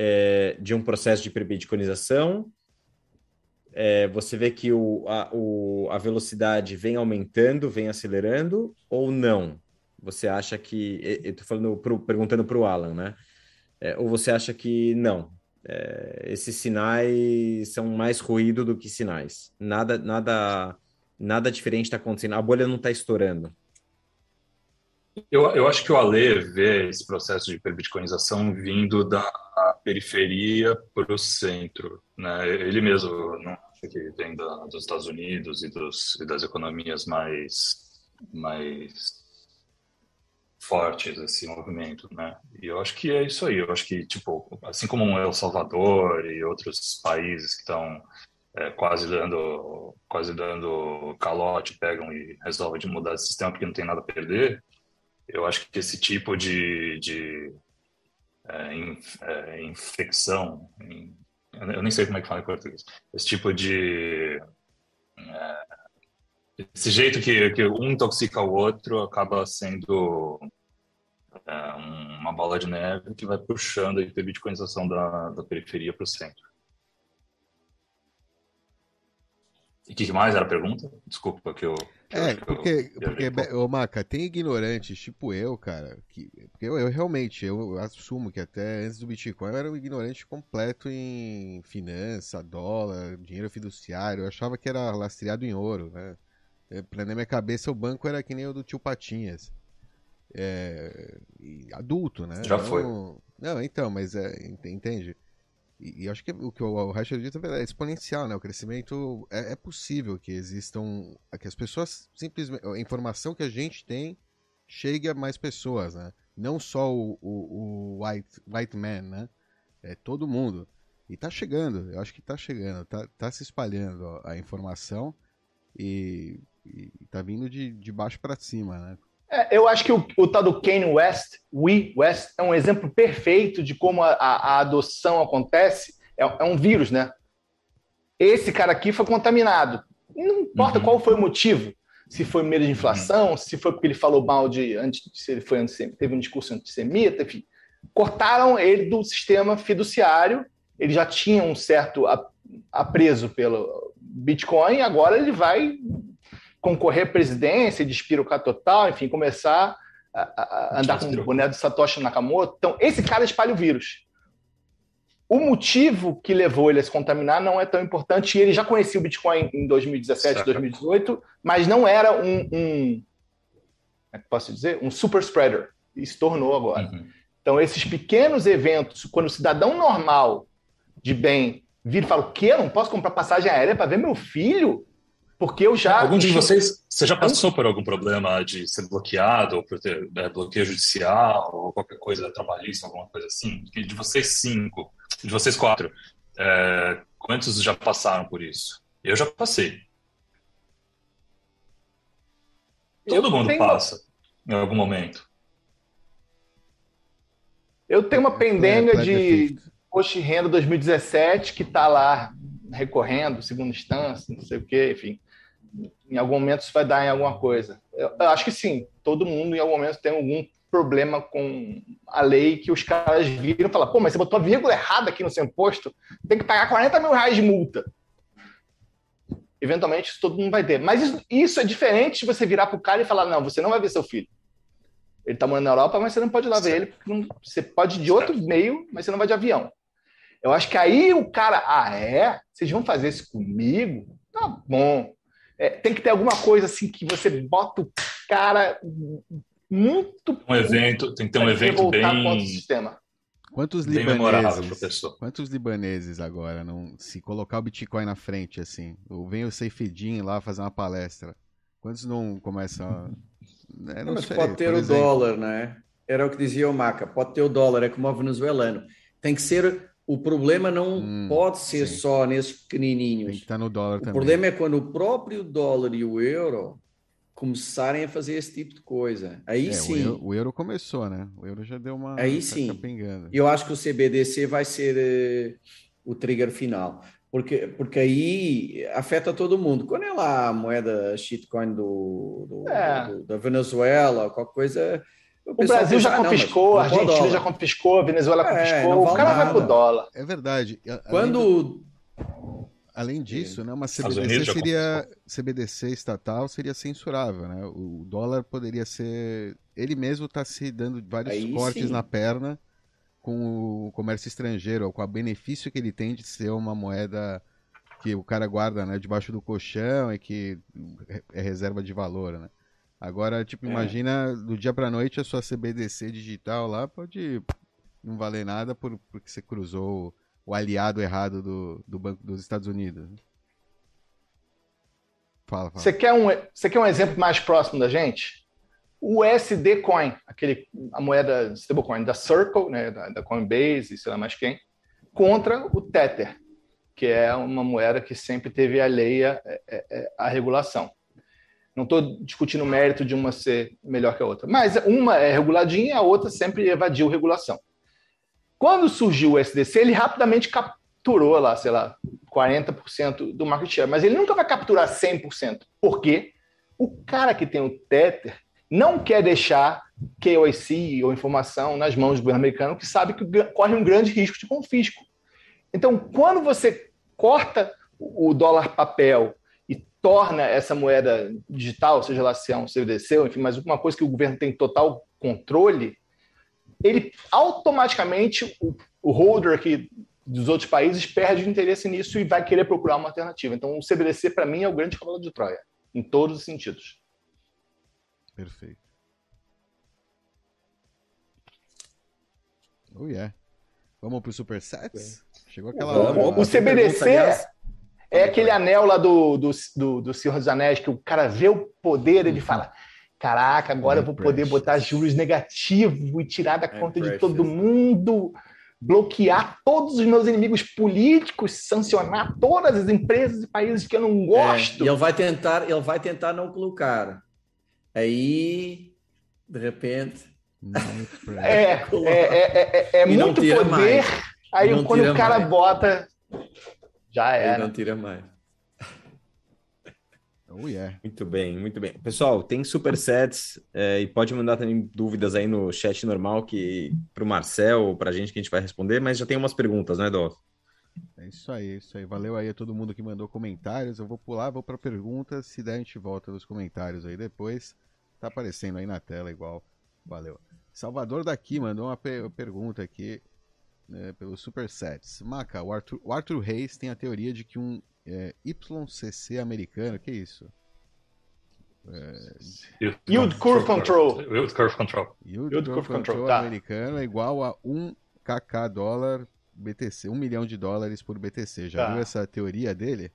é, de um processo de hiperbitcoinização é, você vê que o, a, o, a velocidade vem aumentando, vem acelerando ou não? Você acha que. Eu estou perguntando para o Alan, né? É, ou você acha que não? É, esses sinais são mais ruído do que sinais. Nada, nada, nada diferente está acontecendo. A bolha não está estourando.
Eu, eu acho que o Ale vê esse processo de hiperbitcoinização vindo da periferia para o centro. Né? Ele mesmo não acha que vem da, dos Estados Unidos e, dos, e das economias mais, mais fortes esse movimento, né? E eu acho que é isso aí. Eu acho que, tipo, assim como El Salvador e outros países que estão é, quase dando quase dando calote, pegam e resolvem de mudar esse sistema porque não tem nada a perder, eu acho que esse tipo de, de é, inf, é, infecção, em, eu nem sei como é que fala em português, esse tipo de é, esse jeito que, que um intoxica o outro acaba sendo é, uma bola de neve que vai puxando a hiperbitcoinização da, da periferia para o centro. E o que mais era a pergunta? Desculpa que eu.
É, porque, eu, porque ô Maca, tem ignorantes tipo eu, cara, que, porque eu, eu, realmente, eu assumo que até antes do Bitcoin eu era um ignorante completo em finança, dólar, dinheiro fiduciário, eu achava que era lastreado em ouro, né? Pra na minha cabeça o banco era que nem o do tio Patinhas. É, adulto, né?
Já foi.
Não, então, mas é, entende? E, e, acho que o que o, Rachel disse é exponencial, né? O crescimento é, é, possível que existam, que as pessoas simplesmente, a informação que a gente tem chegue a mais pessoas, né? Não só o, o, o white, white man, né? É todo mundo. E tá chegando, eu acho que tá chegando, tá, tá se espalhando a informação e, e tá vindo de, de baixo para cima, né?
É, eu acho que o, o tal do Kanye West, We West, é um exemplo perfeito de como a, a, a adoção acontece. É, é, um vírus, né? Esse cara aqui foi contaminado. Não importa uhum. qual foi o motivo. Se foi medo de inflação, uhum. se foi porque ele falou mal de. Antes, se ele foi teve um discurso antissemita, enfim. Cortaram ele do sistema fiduciário. Ele já tinha um certo apreso pelo Bitcoin, agora ele vai concorrer à presidência, despirocar total, enfim, começar a, a andar com o boné do Satoshi Nakamoto. Então, esse cara espalha o vírus. O motivo que levou ele a se contaminar não é tão importante. E ele já conhecia o Bitcoin em 2017, certo. 2018, mas não era um, um é posso dizer, um super spreader. E se tornou agora. Uhum. Então, esses pequenos eventos, quando o cidadão normal de bem vira e fala: o quê? Eu não posso comprar passagem aérea para ver meu filho? Porque eu já.
Algum de vocês, você já passou por algum problema de ser bloqueado, ou por ter né, bloqueio judicial, ou qualquer coisa trabalhista, alguma coisa assim? De vocês cinco, de vocês quatro, é, quantos já passaram por isso? Eu já passei. Todo eu mundo passa em algum momento.
Eu tenho uma pendenga é, de Post Renda 2017 que está lá recorrendo, segunda instância, não sei o quê, enfim em algum momento isso vai dar em alguma coisa. Eu, eu acho que sim, todo mundo em algum momento tem algum problema com a lei que os caras viram e falam, pô, mas você botou a vírgula errada aqui no seu imposto, tem que pagar 40 mil reais de multa. Eventualmente isso todo mundo vai ter. Mas isso, isso é diferente de você virar para o cara e falar, não, você não vai ver seu filho. Ele está morando na Europa, mas você não pode ir lá ver ele, porque não, você pode ir de outro meio, mas você não vai de avião. Eu acho que aí o cara, ah, é? Vocês vão fazer isso comigo? Tá bom. É, tem que ter alguma coisa assim que você bota o cara muito.
Um evento, tem que ter um evento bem.
Sistema. Quantos bem libaneses, quantos libaneses agora não se colocar o Bitcoin na frente assim, ou vem o Seifedin lá fazer uma palestra, quantos não começam a...
é, não, mas sei, pode ter o exemplo. dólar, né? Era o que dizia o Maca, pode ter o dólar, é como o venezuelano. Tem que ser o problema não hum, pode ser sim. só nesses pequenininhos. Tem
que estar no dólar
o
também.
O problema é quando o próprio dólar e o euro começarem a fazer esse tipo de coisa. Aí é, sim. O
euro, o euro, começou, né? O euro já deu uma.
Aí tá sim. Capengando. Eu acho que o CBDC vai ser uh, o trigger final. Porque, porque aí afeta todo mundo. Quando é lá a moeda shitcoin do, do, é. do da Venezuela, qualquer coisa
o, Brasil já confiscou, a Argentina já confiscou, a Venezuela é, confiscou, o cara nada. vai pro dólar.
É verdade.
Quando.
Do... Além disso, né, uma CBDC seria CBDC estatal seria censurável, né? O dólar poderia ser ele mesmo está se dando vários Aí, cortes sim. na perna com o comércio estrangeiro, com o benefício que ele tem de ser uma moeda que o cara guarda, né, debaixo do colchão e que é reserva de valor, né? Agora, tipo, é. imagina do dia pra noite a sua CBDC digital lá pode não valer nada por, porque você cruzou o aliado errado do, do Banco dos Estados Unidos.
Fala, fala. Você quer, um, você quer um exemplo mais próximo da gente? O USD Coin, aquele, a moeda stablecoin da Circle, né, da, da Coinbase, sei lá mais quem, contra o Tether, que é uma moeda que sempre teve alheia à, é, é, é, à regulação. Não estou discutindo o mérito de uma ser melhor que a outra, mas uma é reguladinha e a outra sempre evadiu regulação. Quando surgiu o SDC, ele rapidamente capturou lá, sei lá, 40% do market share, mas ele nunca vai capturar 100%. Por quê? O cara que tem o Tether não quer deixar KYC ou informação nas mãos do governo americano, que sabe que corre um grande risco de confisco. Então, quando você corta o dólar papel torna essa moeda digital, seja lá se é um CBDC, enfim, mas uma coisa que o governo tem total controle, ele automaticamente, o, o holder aqui dos outros países perde interesse nisso e vai querer procurar uma alternativa. Então, o CBDC, para mim, é o grande cavalo de Troia, em todos os sentidos.
Perfeito. Oh, yeah. Vamos para o Supersets? Chegou aquela hora.
O, o CBDC é aquele anel lá do, do, do, do Senhor dos Anéis, que o cara vê o poder, ele fala: Caraca, agora eu vou poder botar juros negativos e tirar da conta de todo mundo, bloquear todos os meus inimigos políticos, sancionar todas as empresas e países que eu não gosto.
É, e ele vai tentar, ele vai tentar não colocar. Aí, de repente.
É, é, é, é, é muito poder. Mais. Aí não quando o cara mais. bota, já era. Aí
não tira mais.
Oh, yeah.
Muito bem, muito bem. Pessoal, tem supersets é, e pode mandar também dúvidas aí no chat normal que para o Marcel, para a gente que a gente vai responder, mas já tem umas perguntas, né, Dó?
É isso aí, é isso aí. Valeu aí a todo mundo que mandou comentários. Eu vou pular, vou para perguntas. Se der, a gente volta nos comentários aí depois. Tá aparecendo aí na tela igual. Valeu. Salvador daqui mandou uma pergunta aqui né, pelo Supersets. Maca, o Arthur, o Arthur Reis tem a teoria de que um é, YCC americano, que é isso?
É... Yield Curve Control.
Yield Curve Control.
Yield, Yield Curve Control, control tá. americano é igual a 1 KK dólar BTC, 1 milhão de dólares por BTC. Já tá. viu essa teoria dele?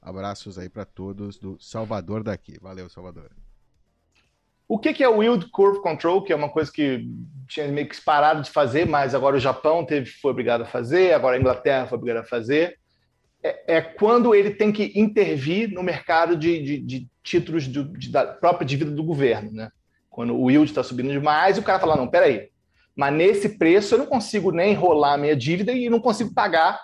Abraços aí para todos do Salvador daqui. Valeu, Salvador.
O que, que é o Yield Curve Control, que é uma coisa que tinha meio que parado de fazer, mas agora o Japão teve, foi obrigado a fazer, agora a Inglaterra foi obrigada a fazer. É, é, quando ele tem que intervir no mercado de, de, de títulos de, da própria dívida do governo. Né? Quando o yield está subindo demais, o cara fala, não, peraí, mas nesse preço eu não consigo nem rolar a minha dívida e não consigo pagar,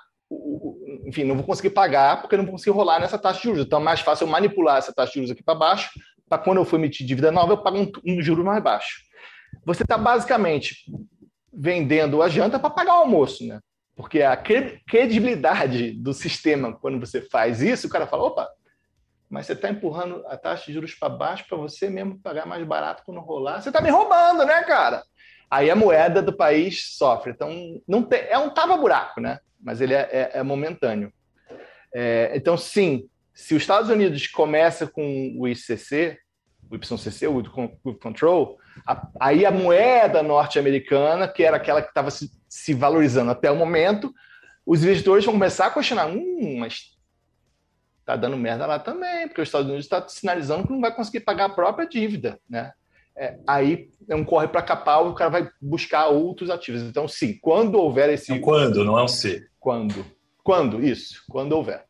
enfim, não vou conseguir pagar porque não consigo rolar nessa taxa de juros. Então é mais fácil eu manipular essa taxa de juros aqui para baixo para quando eu for emitir dívida nova, eu pago um, um juro mais baixo. Você está basicamente vendendo a janta para pagar o almoço, né? Porque a credibilidade do sistema, quando você faz isso, o cara fala: opa, mas você está empurrando a taxa de juros para baixo para você mesmo pagar mais barato quando rolar. Você está me roubando, né, cara? Aí a moeda do país sofre. Então, não tem, é um tava-buraco, né? Mas ele é, é, é momentâneo. É, então, sim, se os Estados Unidos começa com o ICC, o YCC, o With Control, a, aí a moeda norte-americana, que era aquela que estava se, se, valorizando até o momento, os investidores vão começar a questionar, hum, mas tá dando merda lá também, porque os Estados Unidos está sinalizando que não vai conseguir pagar a própria dívida, né? É, aí é um corre para capar, o cara vai buscar outros ativos. Então, sim, quando houver esse.
É quando, não é um se.
Quando. Quando, isso, quando houver.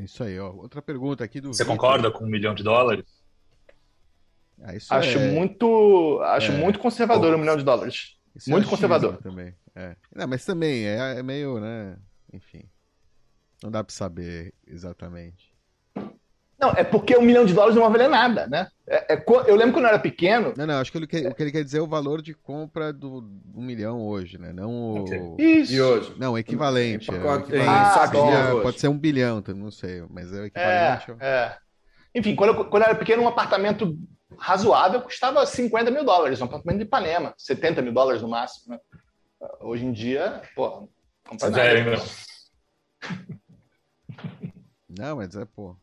É isso aí, ó. Outra pergunta aqui do.
Você Victor. concorda com um milhão de dólares?
Ah, acho é... muito, acho é... muito conservador oh. um milhão de dólares. Isso muito é conservador
também. É. Não, mas também é, é meio, né? Enfim, não dá para saber exatamente.
Não, é porque um milhão de dólares não vai valer nada, né? É, é, eu lembro quando eu era pequeno.
Não, não, acho que ele quer, o que ele quer dizer é o valor de compra do um milhão hoje, né? Não o.
Okay. Isso.
E hoje?
Não, equivalente. É, o equivalente ah, pode ser um bilhão, não sei, mas é o equivalente.
É, é. Enfim, quando eu, quando eu era pequeno, um apartamento razoável custava 50 mil dólares, um apartamento de Ipanema, 70 mil dólares no máximo. Né? Hoje em dia, pô,
compra nada. É,
não, mas é, pô.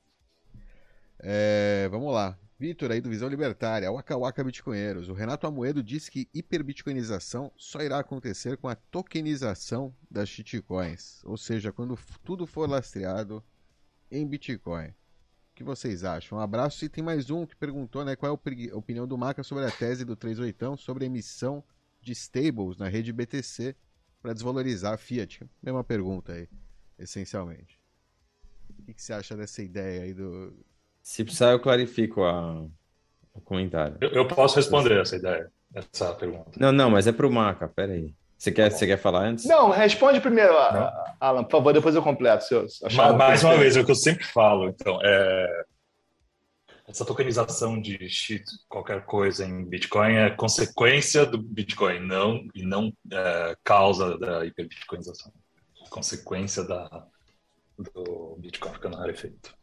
É, vamos lá. Vitor aí do Visão Libertária, Waka Waka Bitcoinheiros. O Renato Amoedo disse que hiperbitcoinização só irá acontecer com a tokenização das shitcoins. Ou seja, quando tudo for lastreado em Bitcoin. O que vocês acham? Um abraço. E tem mais um que perguntou né, qual é a opinião do Maca sobre a tese do 38 sobre a emissão de stables na rede BTC para desvalorizar a Fiat. Mesma pergunta aí, essencialmente. O que, que você acha dessa ideia aí do,
se precisar, eu clarifico a, o comentário.
Eu, eu, posso responder essa ideia, essa pergunta.
Não, não, mas é para o Maca, peraí. Você quer, você quer falar antes?
Não, responde primeiro, não. Alan, por favor, depois eu completo. Se eu
mais, mais uma vez, é o que eu sempre falo. Então, é... essa tokenização de shit, qualquer coisa em Bitcoin é consequência do Bitcoin, não e não é, causa da hiperbitcoinização. Consequência da, do Bitcoin ficando rarefeito.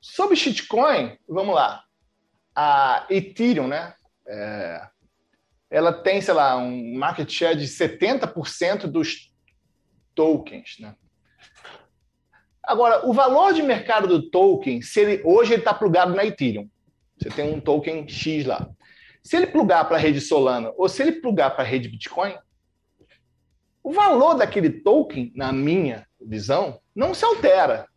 Sobre shitcoin, vamos lá. A Ethereum, né? É, ela tem, sei lá, um market share de 70% dos tokens, né? Agora, o valor de mercado do token, se ele, hoje ele está plugado na Ethereum. Você tem um token X lá. Se ele plugar para a rede Solana ou se ele plugar para a rede Bitcoin, o valor daquele token, na minha visão, não se altera.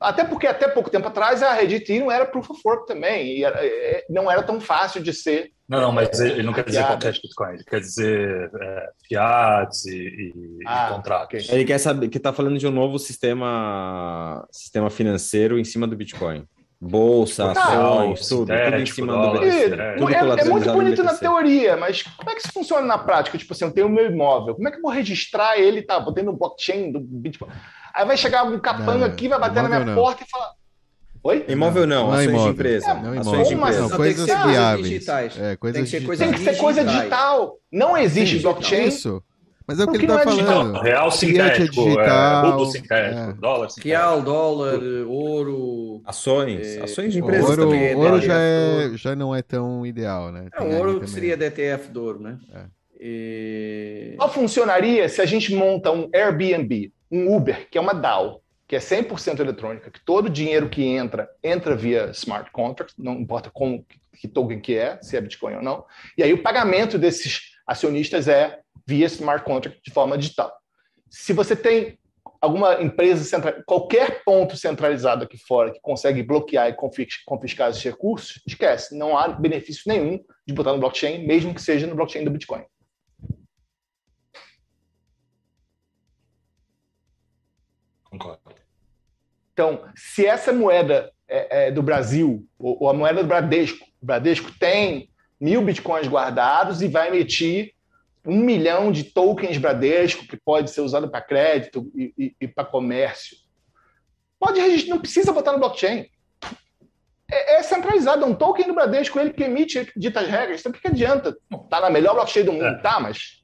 Até porque até pouco tempo atrás a rede Ethereum era proof of work também, e era, é, não era tão fácil de ser.
Não, não, mas ele não quer dizer qualquer Bitcoin, ele quer dizer é, fiat e, ah, e contratos.
Okay. Ele quer saber que está falando de um novo sistema, sistema financeiro em cima do Bitcoin. Bolsa, ações, tudo, tudo em cima dólar, do BTC.
É, é, é muito bonito na teoria, mas como é que isso funciona na prática? Tipo assim, eu tenho o meu imóvel, como é que eu vou registrar ele? Tá, botei no blockchain do Bitcoin. Aí vai chegar um capanga aqui, vai bater na minha não. porta e falar. Oi?
Imóvel não, não, ações imóvel. de empresa. É,
não ações de empresa. Não, coisas viáveis. Digitais.
É, coisas tem que ser coisa, tem que ser coisa digital. Não existe Sim, blockchain. Isso.
Mas é o que ele está é falando.
Real sintético, é digital, é, sintético, é. dólar sintético.
Real, dólar, ouro.
Ações. É, ações de empresas
ouro, também. Ouro já, é, já não é tão ideal, né?
É, ouro seria DTF do ouro, né? É. E...
Só funcionaria se a gente monta um Airbnb um Uber, que é uma DAO, que é 100% eletrônica, que todo o dinheiro que entra, entra via smart contract, não importa como, que token que é, se é Bitcoin ou não, e aí o pagamento desses acionistas é via smart contract de forma digital. Se você tem alguma empresa central, qualquer ponto centralizado aqui fora que consegue bloquear e confiscar esses recursos, esquece, não há benefício nenhum de botar no blockchain, mesmo que seja no blockchain do Bitcoin.
Concordo.
Então, se essa moeda é, é do Brasil, ou, ou, a moeda do Bradesco, o Bradesco tem mil bitcoins guardados e vai emitir um milhão de tokens Bradesco, que pode ser usado para crédito e, e, e para comércio. Pode registrar, não precisa botar no blockchain. É, é, centralizado, é um token do Bradesco, ele que emite ditas regras. Então, o que, que adianta? Está na melhor blockchain do mundo, é. tá, mas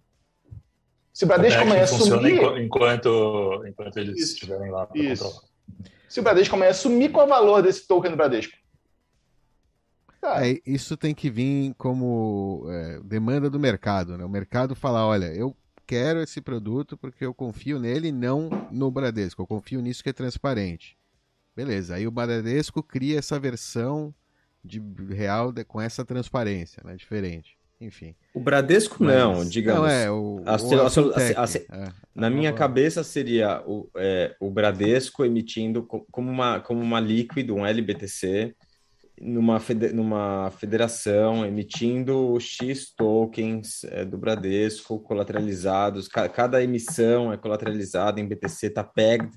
se o Bradesco amanhã sumir.
Enquanto, enquanto eles isso, estiverem lá para controlar.
Se o Bradesco amanhã sumir, qual é o valor desse token do Bradesco?
É, isso tem que vir como é, demanda do mercado. Né? O mercado fala: olha, eu quero esse produto porque eu confio nele e não no Bradesco. Eu confio nisso que é transparente. Beleza, aí o Bradesco cria essa versão de real de, com essa transparência, né? Diferente enfim.
O Bradesco Mas, não, digamos. Não é, o, a, a, a, é, na minha cabeça seria o, é, o Bradesco emitindo como uma, como uma líquido, um LBTC, numa, fede, numa federação, emitindo X tokens é, do Bradesco colateralizados. Ca, cada emissão é colateralizada em BTC, está pegged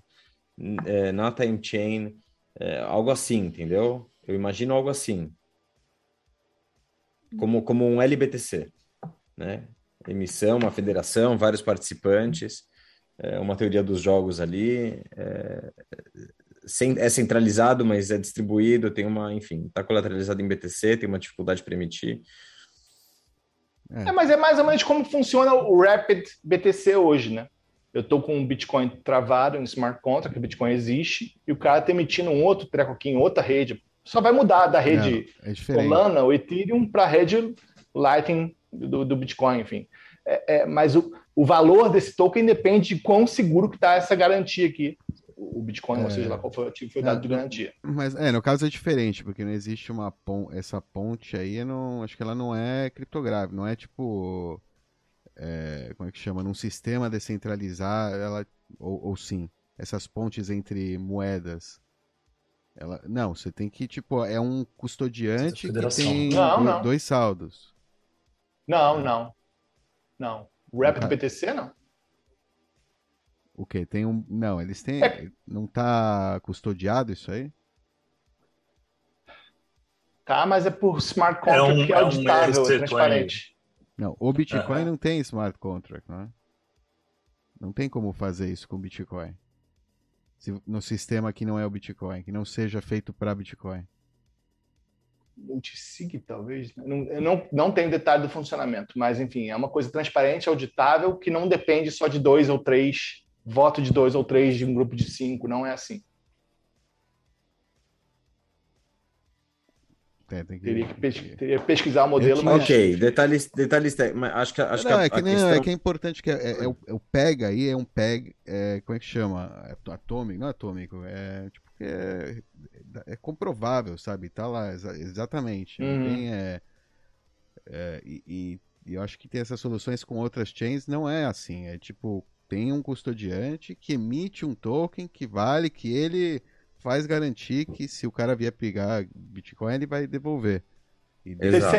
é, na time chain, é, algo assim, entendeu? Eu imagino algo assim como, como um LBTC, né? Emissão, uma federação, vários participantes, é, uma teoria dos jogos ali, é, é centralizado, mas é distribuído, tem uma, enfim, está colateralizado em BTC, tem uma dificuldade para emitir.
É. é. mas é mais ou menos como funciona o Rapid BTC hoje, né? Eu estou com um Bitcoin travado em smart contract, o Bitcoin existe, e o cara está emitindo um outro treco aqui em outra rede, só vai mudar da rede é, é Solana, o Ethereum, para a rede Lightning do, do Bitcoin, enfim. É, é, mas o, o valor desse token depende de quão seguro que está essa garantia aqui. o Bitcoin, é. ou seja lá qual foi o ativo que foi dado de garantia.
Mas é, no caso é diferente, porque não existe uma ponte, essa ponte aí, não, acho que ela não é criptográfica, não é tipo é, como é que chama, num sistema descentralizado, ela ou, ou sim, essas pontes entre moedas. Ela, não, você tem que, tipo, é um custodiante que tem não, não. dois saldos.
Não, não. Não. O rap do BTC, não.
O quê? Tem um. Não, eles têm. É... Não tá custodiado isso aí?
Tá, mas é por smart contract é um, que é auditável, é um transparente.
Não, o Bitcoin não tem smart contract, não é? Não tem como fazer isso com o Bitcoin. No sistema que não é o Bitcoin, que não seja feito para Bitcoin.
Multisig, talvez. Né? Não, eu não, não tenho detalhe do funcionamento, mas enfim, é uma coisa transparente, auditável, que não depende só de dois ou três, voto de dois ou três de um grupo de cinco, não é assim. É, que... Teria, que teria que pesquisar o modelo,
mas... Ok, detalhes, detalhes técnicos. Acho que, acho
não,
que, a,
é, que,
não, questão...
é que é importante que é, é, é, o, é, o, PEG aí é um PEG, é, como é que chama? É atômico? Não é atômico, é tipo é, é comprovável, sabe? Tá lá, exatamente. Uhum. Tem, é, e, e, e eu acho que tem essas soluções com outras chains, não é assim. É tipo, tem um custodiante que emite um token que vale que ele faz garantir que se o cara vier pegar Bitcoin, ele vai devolver.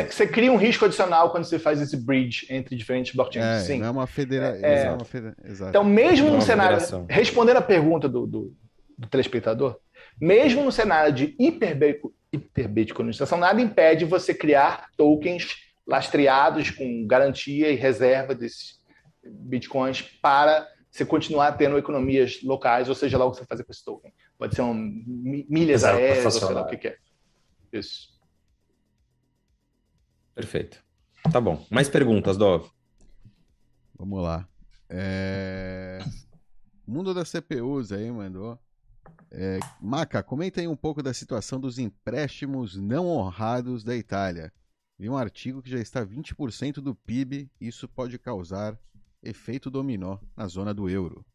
Você cria um risco adicional quando você faz esse bridge entre diferentes blockchains.
É,
Sim.
Não é uma federação. É, é... federa...
Então, mesmo no cenário. Respondendo a pergunta do, do, do, telespectador, mesmo no cenário de hiperbitcoinização, nada impede você criar tokens lastreados com garantia e reserva desses bitcoins para você continuar tendo economias locais, ou seja lá o que você fazer com esse token. Pode ser um, milhas Exato, aéreas, sei lá o que, que é. Isso.
Perfeito. Tá bom. Mais perguntas, Dov?
Vamos lá. É... Mundo das CPUs aí mandou. É... Maca, comenta aí um pouco da situação dos empréstimos não honrados da Itália. Vi um artigo que já está 20% do PIB e isso pode causar efeito dominó na zona do euro.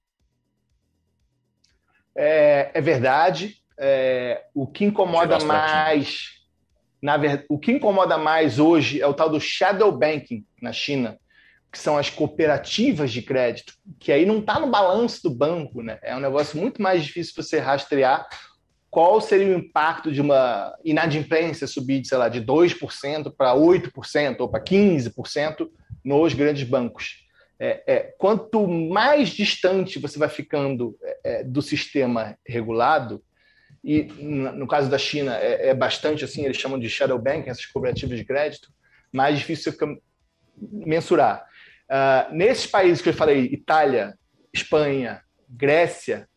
É, é verdade. É, o que incomoda mais, na verdade, o que incomoda mais hoje é o tal do shadow banking na China, que são as cooperativas de crédito, que aí não está no balanço do banco, né? É um negócio muito mais difícil você rastrear qual seria o impacto de uma inadimplência subir de, sei lá, de 2% para 8% ou para 15% nos grandes bancos é, é, quanto mais distante você vai ficando é, é do sistema regulado, e no caso da China é, é, bastante assim, eles chamam de shadow banking, essas cooperativas de crédito, mais difícil fica mensurar. Uh, nesses países que eu falei, Itália, Espanha, Grécia,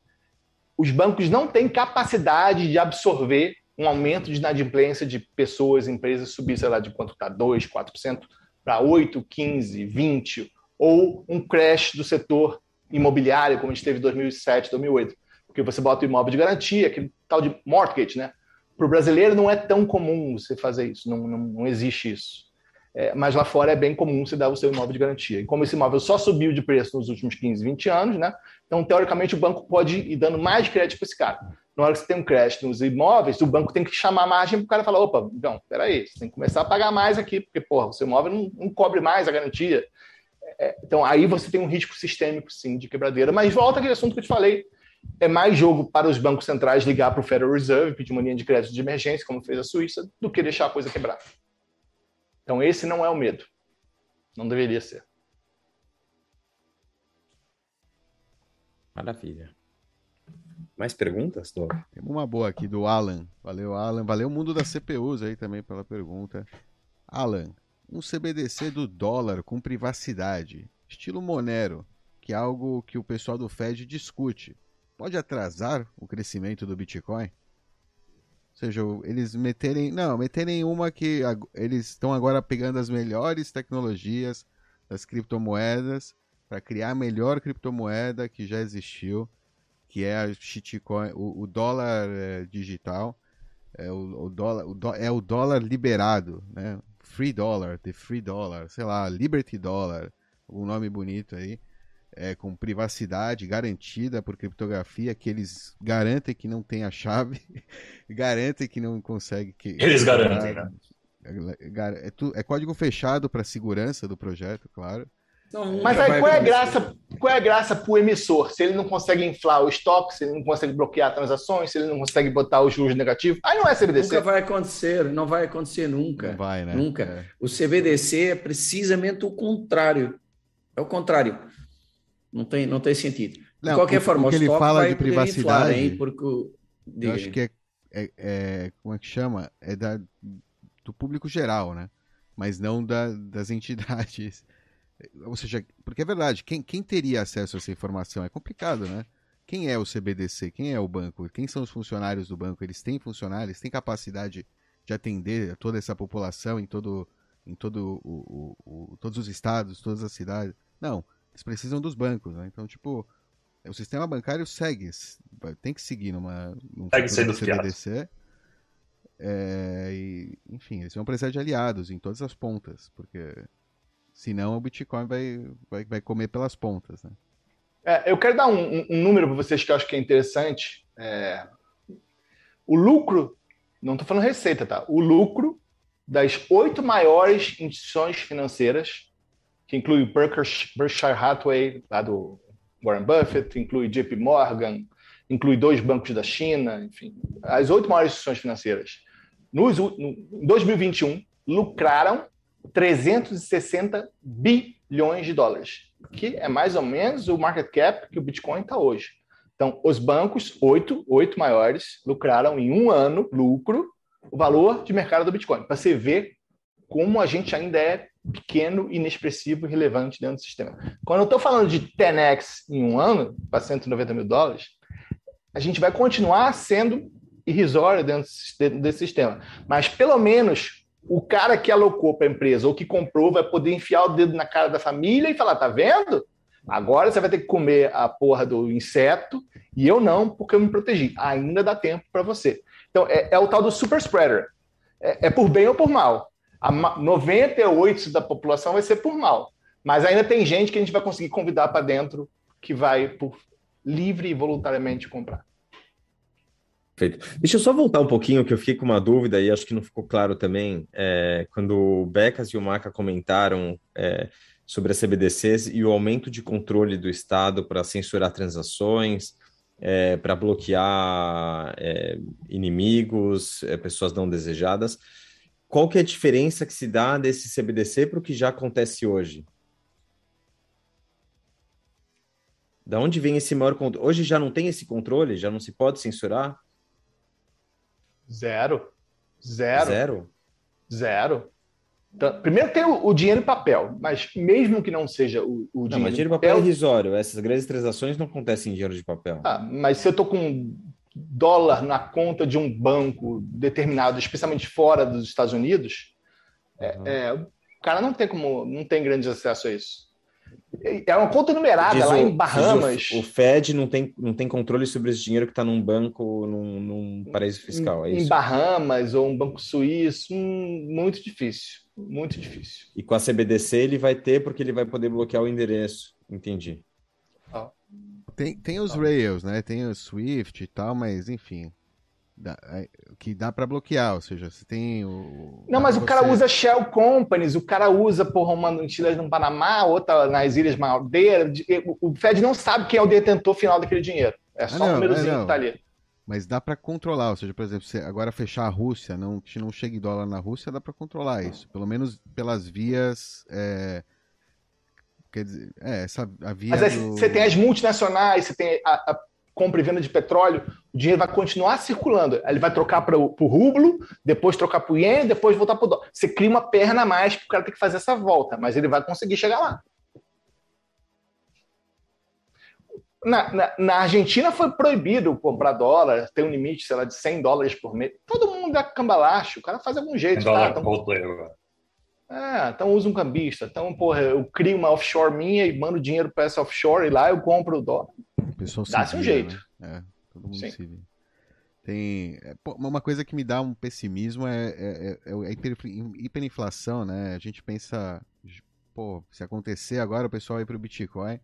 os bancos não têm capacidade de absorver um aumento de inadimplência de pessoas, empresas subir, sei lá, de quanto está, 2%, 4%, para 8%, 15%, 20%, ou um crash do setor imobiliário, como a gente teve em 2007, 2008. Porque você bota o imóvel de garantia, aquele tal de mortgage, né? Para o brasileiro não é tão comum você fazer isso, não, não, não existe isso. É, mas lá fora é bem comum você dar o seu imóvel de garantia. E como esse imóvel só subiu de preço nos últimos 15, 20 anos, né? Então, teoricamente, o banco pode ir dando mais crédito para esse cara. Na hora que você tem um crédito nos imóveis, o banco tem que chamar a margem para o cara falar: opa, então, peraí, você tem que começar a pagar mais aqui, porque, porra, o seu imóvel não, não cobre mais a garantia. É, então, aí você tem um risco sistêmico, sim, de quebradeira. Mas volta aquele assunto que eu te falei. É mais jogo para os bancos centrais ligar para o Federal Reserve, pedir uma linha de crédito de emergência, como fez a Suíça, do que deixar a coisa quebrar. Então, esse não é o medo. Não deveria ser.
Maravilha. Mais perguntas, Dó?
Tem uma boa aqui do Alan. Valeu, Alan. Valeu o mundo das CPUs aí também pela pergunta. Alan, um CBDC do dólar com privacidade, estilo Monero, que é algo que o pessoal do Fed discute, pode atrasar o crescimento do Bitcoin? Ou seja, eles meterem. Não, meterem uma que eles estão agora pegando as melhores tecnologias das criptomoedas para criar a melhor criptomoeda que já existiu, que é a shitcoin, o, o dólar é, digital, é o, o dólar, o é o dólar liberado, né? Free Dollar, The Free Dollar, sei lá, Liberty Dollar, um nome bonito aí. é, com privacidade garantida por criptografia, que eles garantem que não tem a chave, garantem que não consegue. Que,
eles garantem, né?
É, é, é código fechado para segurança do projeto, claro.
Então, Mas aí qual é a graça, qual é a graça para o emissor? Se ele não consegue inflar o estoque, se ele não consegue bloquear transações, se ele não consegue botar os juros negativos, aí não é CBDC.
Nunca vai acontecer, não vai acontecer nunca.
Não vai, né?
Nunca. É. O CBDC é precisamente o contrário. É o contrário. Não tem, não tem sentido.
Não, de qualquer forma, o que ele fala de privacidade, inflar, hein,
porque
eu acho que é, é, é, como é que chama? É da, do público geral, né? Mas não da, das entidades ou seja, porque é verdade, quem, quem teria acesso a essa informação? É complicado, né? Quem é o CBDC? Quem é o banco? Quem são os funcionários do banco? Eles têm funcionários? Têm capacidade de atender toda essa população em todo, em todo o, o, o, todos os estados, todas as cidades? Não, eles precisam dos bancos, né? Então, tipo, o sistema bancário segue, tem que seguir numa
num segue sendo
CBDC. É, e, enfim, eles vão precisar de aliados em todas as pontas, porque Senão o Bitcoin vai, vai, vai comer pelas pontas. Né?
É, eu quero dar um, um número para vocês que eu acho que é interessante. É... O lucro, não estou falando receita, tá? O lucro das oito maiores instituições financeiras, que inclui Berkshire Hathaway, lá do Warren Buffett, inclui JP Morgan, inclui dois bancos da China, enfim, as oito maiores instituições financeiras, nos, no, em 2021, lucraram 360 bilhões de dólares, que é mais ou menos o market cap que o Bitcoin está hoje. Então, os bancos, oito, oito maiores, lucraram em um ano, lucro, o valor de mercado do Bitcoin. Para você ver como a gente ainda é pequeno, inexpressivo e relevante dentro do sistema. Quando eu estou falando de 10x em um ano, para 190 mil dólares, a gente vai continuar sendo irrisório dentro desse sistema. Mas, pelo menos, o cara que alocou para a empresa ou que comprou vai poder enfiar o dedo na cara da família e falar: tá vendo? Agora você vai ter que comer a porra do inseto e eu não, porque eu me protegi. Ainda dá tempo para você. Então, é, é, o tal do super spreader. É, é, por bem ou por mal. A 98% da população vai ser por mal. Mas ainda tem gente que a gente vai conseguir convidar para dentro que vai por livre e voluntariamente comprar.
Perfeito. Deixa eu só voltar um pouquinho, que eu fiquei com uma dúvida e acho que não ficou claro também, é, quando o Becas e o Maca comentaram é, sobre as CBDCs e o aumento de controle do Estado para censurar transações, é, para bloquear é, inimigos, é, pessoas não desejadas. Qual que é a diferença que se dá desse CBDC para o que já acontece hoje? Da onde vem esse maior controle? Hoje já não tem esse controle? Já não se pode censurar?
Zero. Zero.
Zero?
Zero. Então, primeiro tem o, o, dinheiro em papel, mas mesmo que não seja o, o dinheiro. Não, mas
dinheiro
em
papel, papel é irrisório. Essas grandes transações não acontecem em dinheiro de papel.
Ah, mas se eu estou com dólar na conta de um banco determinado, especialmente fora dos Estados Unidos, uhum. é, é, o cara não tem como, não tem grande acesso a isso. É uma conta numerada diz lá o, em Bahamas.
O, o, Fed não tem, não tem controle sobre esse dinheiro que está num banco, num, num paraíso fiscal, é
em,
isso?
Em Bahamas ou um banco suíço, hum, muito difícil. Muito difícil.
E com a CBDC ele vai ter porque ele vai poder bloquear o endereço. Entendi.
Tem, tem os Rails, né? Tem o Swift e tal, mas enfim. Dá, que dá para bloquear, ou seja, você tem o.
Não, mas o cara usa Shell Companies, o cara usa, porra, uma no Panamá, outra nas Ilhas Madeira. O Fed não sabe quem é o detentor final daquele dinheiro. É só ah, não, um númerozinho é, que tá ali.
Mas dá para controlar, ou seja, por exemplo, se agora fechar a Rússia, não, que não chegue dólar na Rússia, dá para controlar isso. Pelo menos pelas vias. É, quer dizer, é, essa, a via.
Mas do... você tem as multinacionais, você tem a, a compra e venda de petróleo, o dinheiro vai continuar circulando. Ele vai trocar para o rublo, depois trocar para o iene, depois voltar para o dólar. Você cria uma perna a mais que o cara tem que fazer essa volta, mas ele vai conseguir chegar lá. Na, na, na, Argentina foi proibido comprar dólar, tem um limite, sei lá, de 100 dólares por mês. Todo mundo é cambalacho, o cara faz algum jeito. Tá? Então, é, então usa um cambista. Então, porra, eu crio uma offshore minha e mando dinheiro para essa offshore e lá eu compro o dólar. Dá-se um jeito.
Né? É, todo mundo Sim. se vê. Tem, é, uma coisa que me dá um pessimismo é, é, é, é a hiperinflação, né? A gente pensa, pô, se acontecer agora o pessoal vai para o Bitcoin.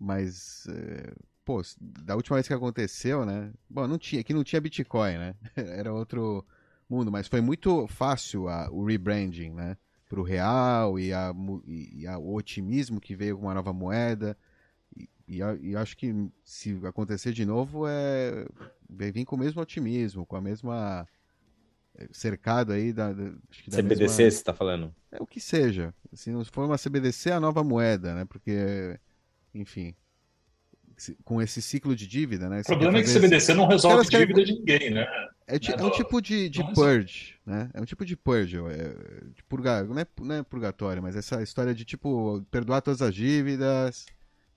Mas, é, pô, da última vez que aconteceu, né? Bom, não tinha, que não tinha Bitcoin, né? Era outro mundo, mas foi muito fácil a, o rebranding, né? Para o real e, a, e a, o otimismo que veio com uma nova moeda. E, e, acho que se acontecer de novo, é vai vir com o mesmo otimismo, com a mesma é, cercado aí da, da,
da CBDC mesma... você está falando?
É o que seja. Se não for uma CBDC, é a nova moeda, né? Porque, enfim, com esse ciclo de dívida, né?
O problema é que CBDC não resolve dívida de ninguém, né?
É, é, um tipo de, de purge, né? É um tipo de purge, é, de purgar, não é, não é purgatório, mas essa história de tipo perdoar todas as dívidas,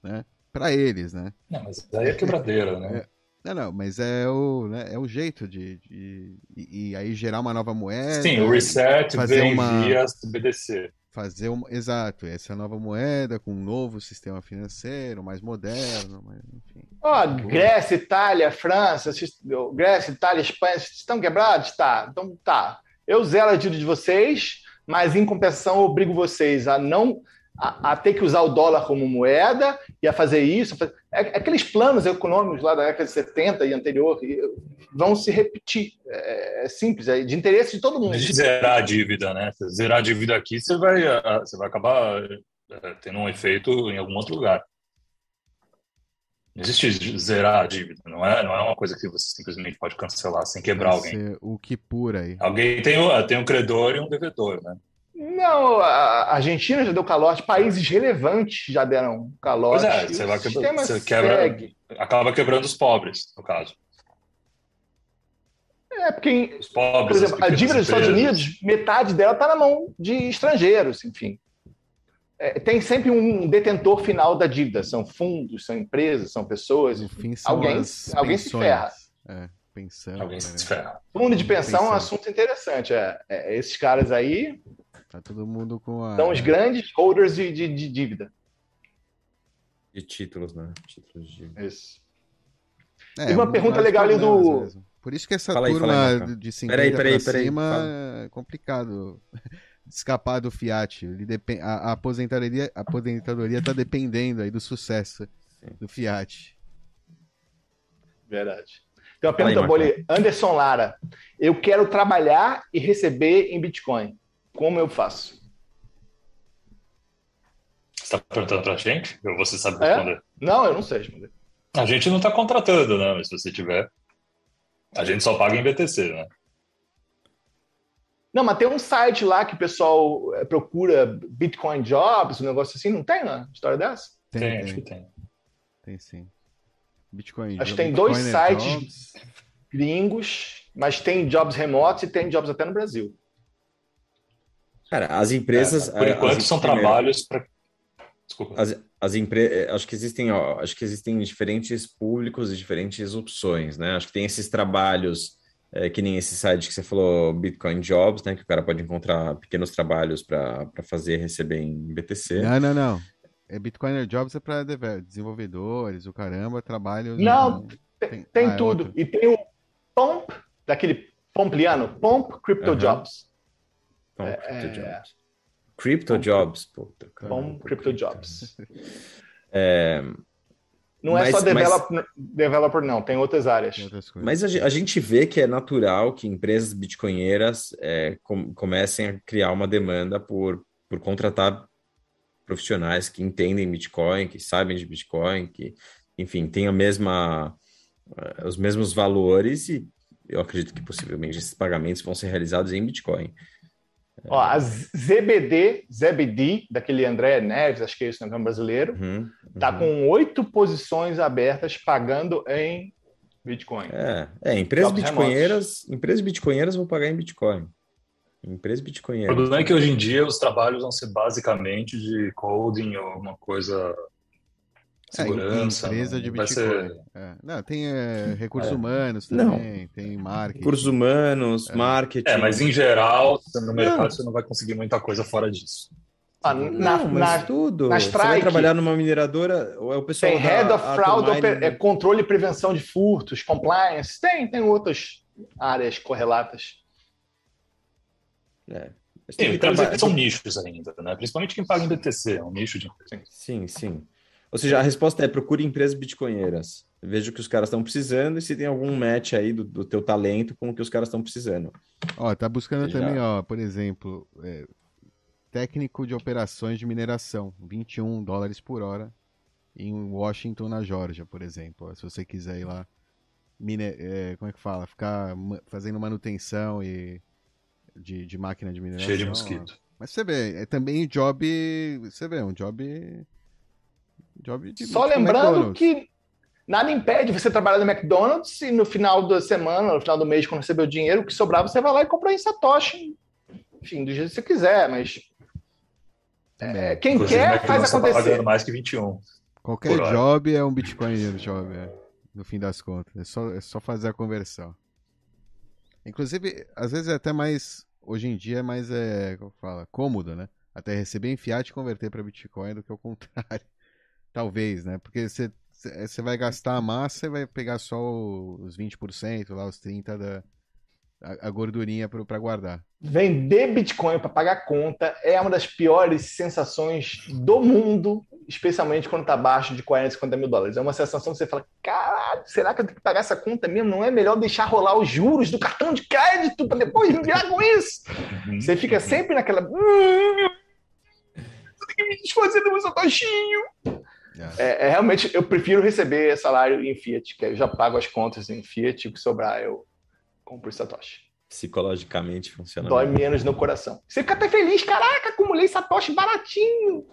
né? Para eles, né?
Não, mas aí é quebradeira, né?
É, não, não, mas é o, né, é o jeito de, de e, e, aí gerar uma nova moeda.
Sim, o reset fazer vem uma... via CBDC
fazer um. Exato, essa nova moeda com um novo sistema financeiro, mais moderno, mas, enfim.
Ó, oh, Grécia, Itália, França, Grécia, Itália, Espanha, estão quebrados? Tá. Então tá. Eu zero a dívida de vocês, mas em compensação obrigo vocês a não a, a, ter que usar o dólar como moeda e a fazer isso. É, aqueles planos econômicos lá da década de 70 e anterior vão se repetir. É, é simples, é de interesse de todo mundo.
De zerar a dívida, né? Zerar a dívida aqui, você vai, você vai acabar é, tendo um efeito em algum outro lugar. Não existe zerar a dívida, não é, não é uma coisa que você simplesmente pode cancelar sem quebrar alguém.
O que pura aí.
Alguém tem, um, tem um credor e um devedor, né?
Não, a Argentina já deu calote, países relevantes já deram calote.
Pois é, você, vai quebra, você quebra, acaba quebrando os pobres, no caso.
É, porque, os pobres, por exemplo, a dívida dos Estados Unidos, metade dela está na mão de estrangeiros, enfim. É, tem sempre um detentor final da dívida, são fundos, são empresas, são pessoas, enfim, são alguém, alguém se ferra.
É, pensão.
Alguém né? se ferra.
Fundo de pensão, é um assunto interessante. É, é, esses caras aí
Tá todo mundo com a.
São os grandes holders de, de, de dívida.
De títulos, né? Títulos de dívida.
Isso. É, e uma pergunta legal ali do.
Mesmo. Por isso que essa fala turma aí, aí, de 50 peraí, peraí, peraí, cima é complicado escapar do Fiat. Ele depend... a, a aposentadoria a aposentadoria está dependendo aí do sucesso Sim. do Fiat.
Verdade. Tem uma pergunta boa ali. Anderson Lara. Eu quero trabalhar e receber em Bitcoin. Como eu faço?
Você está perguntando para a gente? Ou você sabe é? responder? É?
Não, eu não sei responder.
A gente não está contratando, né? Mas se você tiver. A gente só paga em BTC, né?
Não, mas tem um site lá que o pessoal eh, procura Bitcoin Jobs, um negócio assim, não tem, né? História dessa?
Tem, tem, acho que tem.
Tem sim. Bitcoin
Acho que tem dois sites jobs. gringos, mas tem jobs remotos e tem jobs até no Brasil.
Cara, as empresas.
É, por enquanto são trabalhos para.
Desculpa. As, as empresas. É, acho que existem, ó, acho que existem diferentes públicos e diferentes opções, né? Acho que tem esses trabalhos. É, que nem esse site que você falou, Bitcoin Jobs, né? Que o cara pode encontrar pequenos trabalhos para fazer receber em BTC.
Não, não, não. É Bitcoiner Jobs é para desenvolvedores, o caramba, trabalho.
Não, tem, tem ah, é tudo. É e tem o Pomp, daquele Pompliano, Pomp Crypto Jobs.
Bom, é, Crypto é. Jobs. Crypto Bom, Jobs. Puta,
Bom Crypto Jobs.
É,
não é mas, é só developer, mas, developer, não, tem outras áreas.
Mas a, a, gente vê que é natural que empresas bitcoinheiras é, com, comecem a criar uma demanda por, por contratar profissionais que entendem Bitcoin, que sabem de Bitcoin, que, enfim, têm a mesma, os mesmos valores e eu acredito que possivelmente esses pagamentos vão ser realizados em Bitcoin.
Ó, a ZBD, ZBD, daquele André Neves, acho que é esse o nome brasileiro, uhum, tá uhum. com oito posições abertas pagando em Bitcoin.
É, é empresas bitcoinheiras, empresas bitcoinheiras vão pagar em Bitcoin. Empresas bitcoinheiras.
O problema é que hoje em dia os trabalhos vão ser basicamente de coding ou alguma coisa é, segurança.
É, empresa de Bitcoin. Ser... É. Não, tem é, recursos é. humanos também, não. tem marketing.
Recursos humanos, é. marketing.
É, mas em geral, no mercado não. você não vai conseguir muita coisa fora disso.
Ah, na, não, mas na, tudo. Na Strike, você vai trabalhar numa mineradora, ou é o pessoal
Tem Head of Fraud, é controle e prevenção de furtos, compliance, tem, tem outras áreas correlatas.
É. Sim, então, são nichos ainda, né? Principalmente quem paga em BTC, é um nicho de
Sim, sim. Ou seja, a resposta é procure empresas bitcoinheiras. Veja o que os caras estão precisando e se tem algum match aí do, do teu talento com o que os caras estão precisando.
Ó, tá buscando também, ó, por exemplo, é, técnico de operações de mineração, 21 dólares por hora em Washington, na Georgia, por exemplo. Se você quiser ir lá, mine, é, como é que fala? Ficar fazendo manutenção e de, de máquina de mineração.
Cheio de mosquito.
Ó. Mas você vê, é também job. Você vê, um job. Job de.
Só lembrando que nada impede você trabalhar no McDonald's e no final da semana, no final do mês, quando receber o dinheiro, o que sobrar, você vai lá e compra em Satoshi. Enfim, do jeito que você quiser, mas. É, quem Inclusive, quer faz tá acontecer. Tá
mais que 21.
Qualquer job é um Bitcoin job, é, no fim das contas. É só, é só fazer a conversão. Inclusive, às vezes é até mais. Hoje em dia é mais é, como fala, cômodo, né? Até receber em fiat e converter para Bitcoin do que o contrário. Talvez, né? Porque você você vai gastar a massa e vai pegar só os 20%, lá os 30% da a, a gordurinha para guardar.
Vender Bitcoin para pagar conta é uma das piores sensações do mundo, especialmente quando está abaixo de 40, 50 mil dólares. É uma sensação que você fala: caralho, será que eu tenho que pagar essa conta mesmo? Não é melhor deixar rolar os juros do cartão de crédito para depois me virar com isso? Uhum. Você fica sempre naquela. Hum, tem que me desfazer do meu satoshinho. É, é, realmente, eu prefiro receber salário em Fiat, que eu já pago as contas em Fiat, o que sobrar eu compro Satoshi.
Psicologicamente funciona.
Dói bem. menos no coração. Você fica até feliz, caraca, acumulei Satoshi baratinho.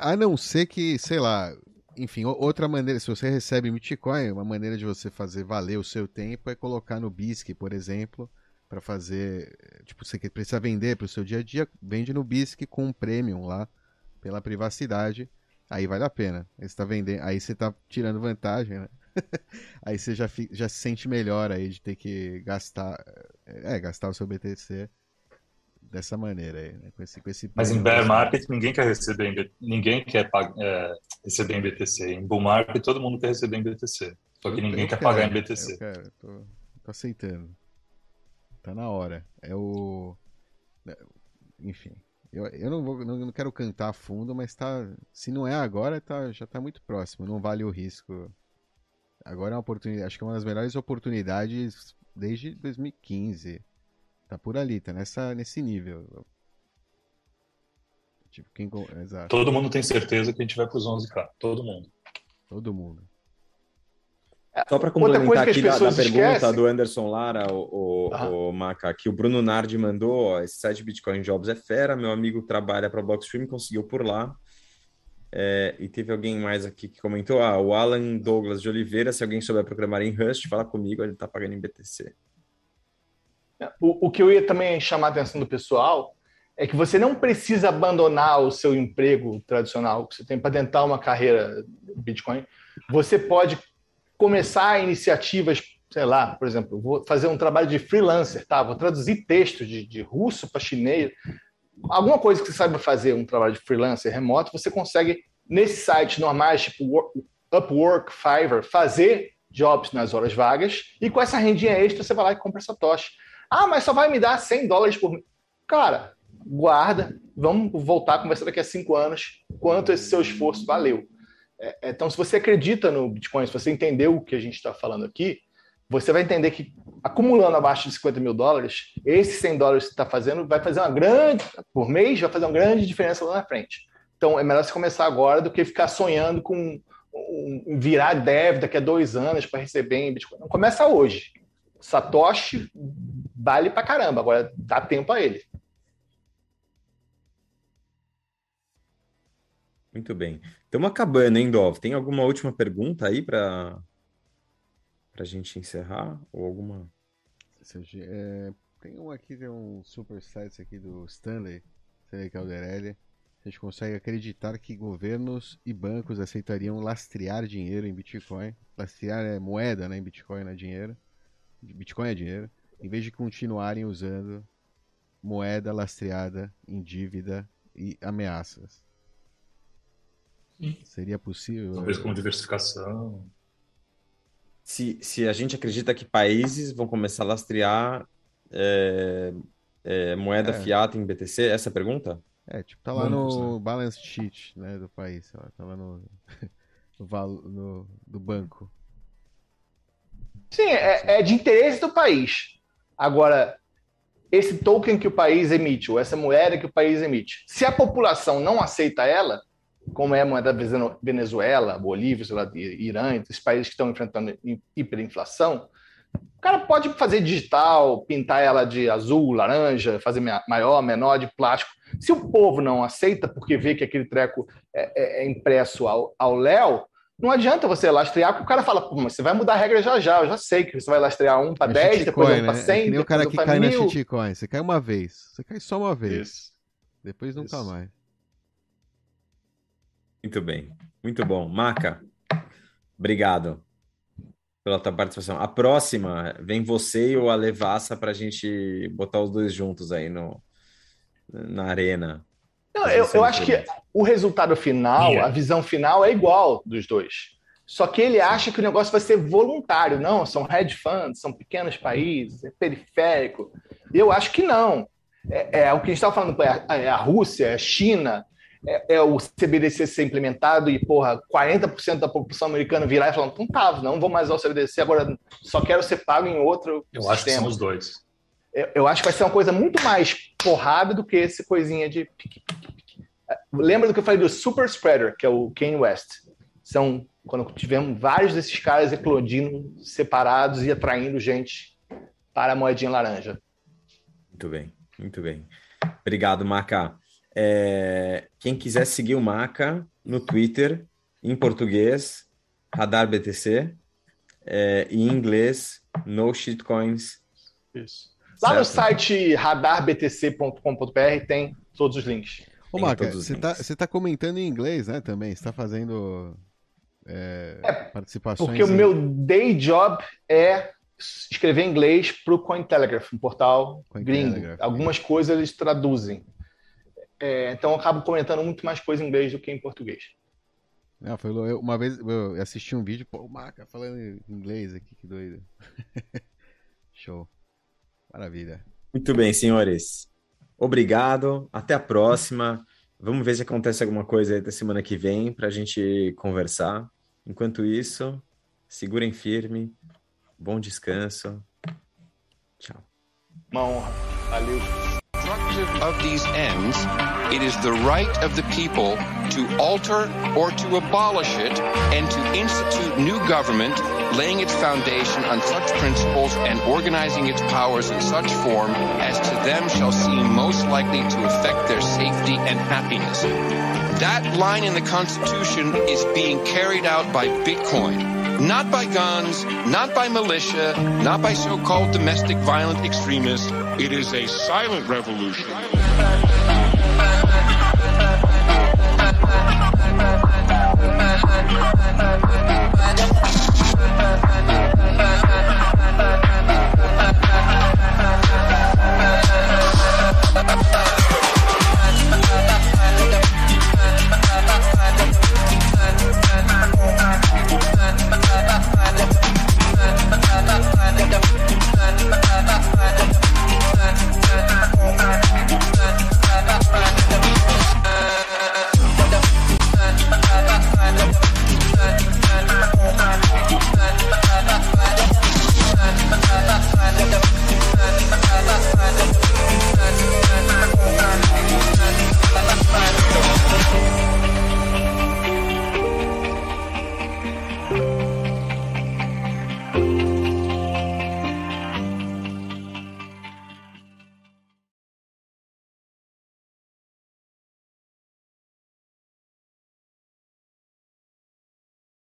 A não ser que, sei lá, enfim, outra maneira, se você recebe Bitcoin, uma maneira de você fazer valer o seu tempo é colocar no BISC, por exemplo, para fazer, tipo, você precisa vender para o seu dia a dia, vende no BISC com um premium lá, pela privacidade aí vale a pena. Aí você tá vendendo, aí você tá tirando vantagem, né? aí você já, já se sente melhor aí de ter que gastar, é, gastar o seu BTC dessa maneira aí, né? Com esse, com esse
Mas em bear market ninguém quer receber em, ninguém quer é, receber em BTC. Em bull market todo mundo quer receber em BTC. Só que eu, ninguém eu quer quero, pagar em BTC.
Eu quero, tô, tô aceitando. Tá na hora. É o né, enfim, eu, eu não, vou, não, não quero cantar a fundo, mas tá. Se não é agora, tá, já tá muito próximo. Não vale o risco. Agora é uma oportunidade. Acho que é uma das melhores oportunidades desde 2015. Tá por ali, tá nessa, nesse nível.
Tipo, quem. Exato. Todo mundo tem certeza que a gente vai pros 11K. Todo mundo.
Todo mundo.
Só para complementar aqui da, da pergunta do Anderson Lara, o, o, o, Maca, aqui o Bruno Nardi mandou, ó, esse site Bitcoin Jobs é fera, meu amigo trabalha para Blockstream, conseguiu por lá. É, e teve alguém mais aqui que comentou, ah, o Alan Douglas de Oliveira, se alguém souber programar em Rust, fala comigo, ele está pagando em BTC.
O, o que eu ia também chamar a atenção do pessoal é que você não precisa abandonar o seu emprego tradicional que você tem para tentar uma carreira Bitcoin. Você pode começar iniciativas, sei lá, por exemplo, vou fazer um trabalho de freelancer, tá? Vou traduzir texto de, de russo para chinês. Alguma coisa que você saiba fazer, um trabalho de freelancer remoto, você consegue, nesses sites normais, tipo Upwork, Fiverr, fazer jobs nas horas vagas e com essa rendinha extra você vai lá e compra essa tocha. Ah, mas só vai me dar 100 dólares por mês. Cara, guarda, vamos voltar a conversar daqui a cinco anos quanto esse seu esforço valeu. É, é, então, se você acredita no Bitcoin, se você entendeu o que a gente está falando aqui, você vai entender que acumulando abaixo de 50 mil dólares, esses 100 dólares que você está fazendo vai fazer uma grande, por mês, vai fazer uma grande diferença lá na frente. Então, é melhor você começar agora do que ficar sonhando com um, virar dev daqui a dois anos para receber em Bitcoin. Não, começa hoje. Satoshi vale para caramba, agora dá tempo a ele.
Muito bem. Estamos acabando, hein, Dov? Tem alguma última pergunta aí para a gente encerrar? Ou alguma.
É, tem um aqui, tem um super site aqui do Stanley, Stanley Calderelli. A gente consegue acreditar que governos e bancos aceitariam lastrear dinheiro em Bitcoin. Lastrear é moeda, né? Em Bitcoin é dinheiro. Bitcoin é dinheiro. Em vez de continuarem usando moeda lastreada em dívida e ameaças. Seria possível?
Talvez com diversificação.
Se, se a gente acredita que países vão começar a lastrear é, é, moeda é. fiat em BTC, essa é a pergunta?
É, tipo, tá lá bancos, no né? balance sheet, né, do país, sei lá, tá lá no, no, no do banco.
Sim, é, é de interesse do país. Agora, esse token que o país emite, ou essa moeda que o país emite, se a população não aceita ela, como é a moeda da Venezuela, Bolívia, sei lá, Irã, esses países que estão enfrentando hiperinflação, o cara pode fazer digital, pintar ela de azul, laranja, fazer maior, menor, de plástico. Se o povo não aceita porque vê que aquele treco é, é, é impresso ao Léo, não adianta você lastrear, porque o cara fala, mas você vai mudar a regra já já, eu já sei que você vai lastrear um para 10, depois um para 100,
é que nem
o
cara que cai mil. na shitcoin, você cai uma vez, você cai só uma vez, Isso. depois nunca Isso. mais.
Muito bem, muito bom. Maca, obrigado pela tua participação. A próxima, vem você e o Alevassa para a gente botar os dois juntos aí no, na arena.
Não, eu, eu acho que o resultado final, yeah. a visão final é igual dos dois. Só que ele acha que o negócio vai ser voluntário. Não, são hedge funds, são pequenos países, é periférico. Eu acho que não. É, é o que a gente estava falando, é a, é a Rússia, é a China, é, é, o CBDC ser implementado e, porra, 40% da população americana virar e falar, então tá, não vou mais usar o CBDC, agora só quero ser pago em outro
Eu
sistema.
acho que são os dois.
Eu, eu, acho que vai ser uma coisa muito mais porrada do que esse coisinha de... Lembra do que eu falei do Super Spreader, que é o Kanye West? São quando tivemos vários desses caras eclodindo separados e atraindo gente para a moedinha laranja.
Muito bem, muito bem. Obrigado, Marca. É, quem quiser seguir o Maca no Twitter, em português, Radar BTC, é, em inglês, No Shitcoins.
Isso. Lá certo? no site radarbtc.com.br tem todos os links.
Ô, Maca, você está tá comentando em inglês, né, também? Você está fazendo é, é, participações...
Porque em... o meu day job é escrever em inglês para o Cointelegraph, um portal gringo. Algumas coisas eles traduzem. É, então eu acabo comentando muito mais coisa em inglês do que em português.
Não, foi, eu, uma vez eu assisti um vídeo, pô, o Maca falando inglês aqui, que doido. Show. Maravilha.
Muito bem, senhores. Obrigado. Até a próxima. Vamos ver se acontece alguma coisa aí da semana que vem para a gente conversar. Enquanto isso, segurem firme. Bom descanso. Tchau.
Uma honra. Valeu.
It is the right of the people to alter or to abolish it and to institute new government, laying its foundation on such principles and organizing its powers in such form as to them shall seem most likely to affect their safety and happiness. That line in the Constitution is being carried out by Bitcoin. Not by guns, not by militia, not by so-called domestic violent extremists. It is a silent revolution. 拜拜拜拜拜拜拜拜拜拜拜拜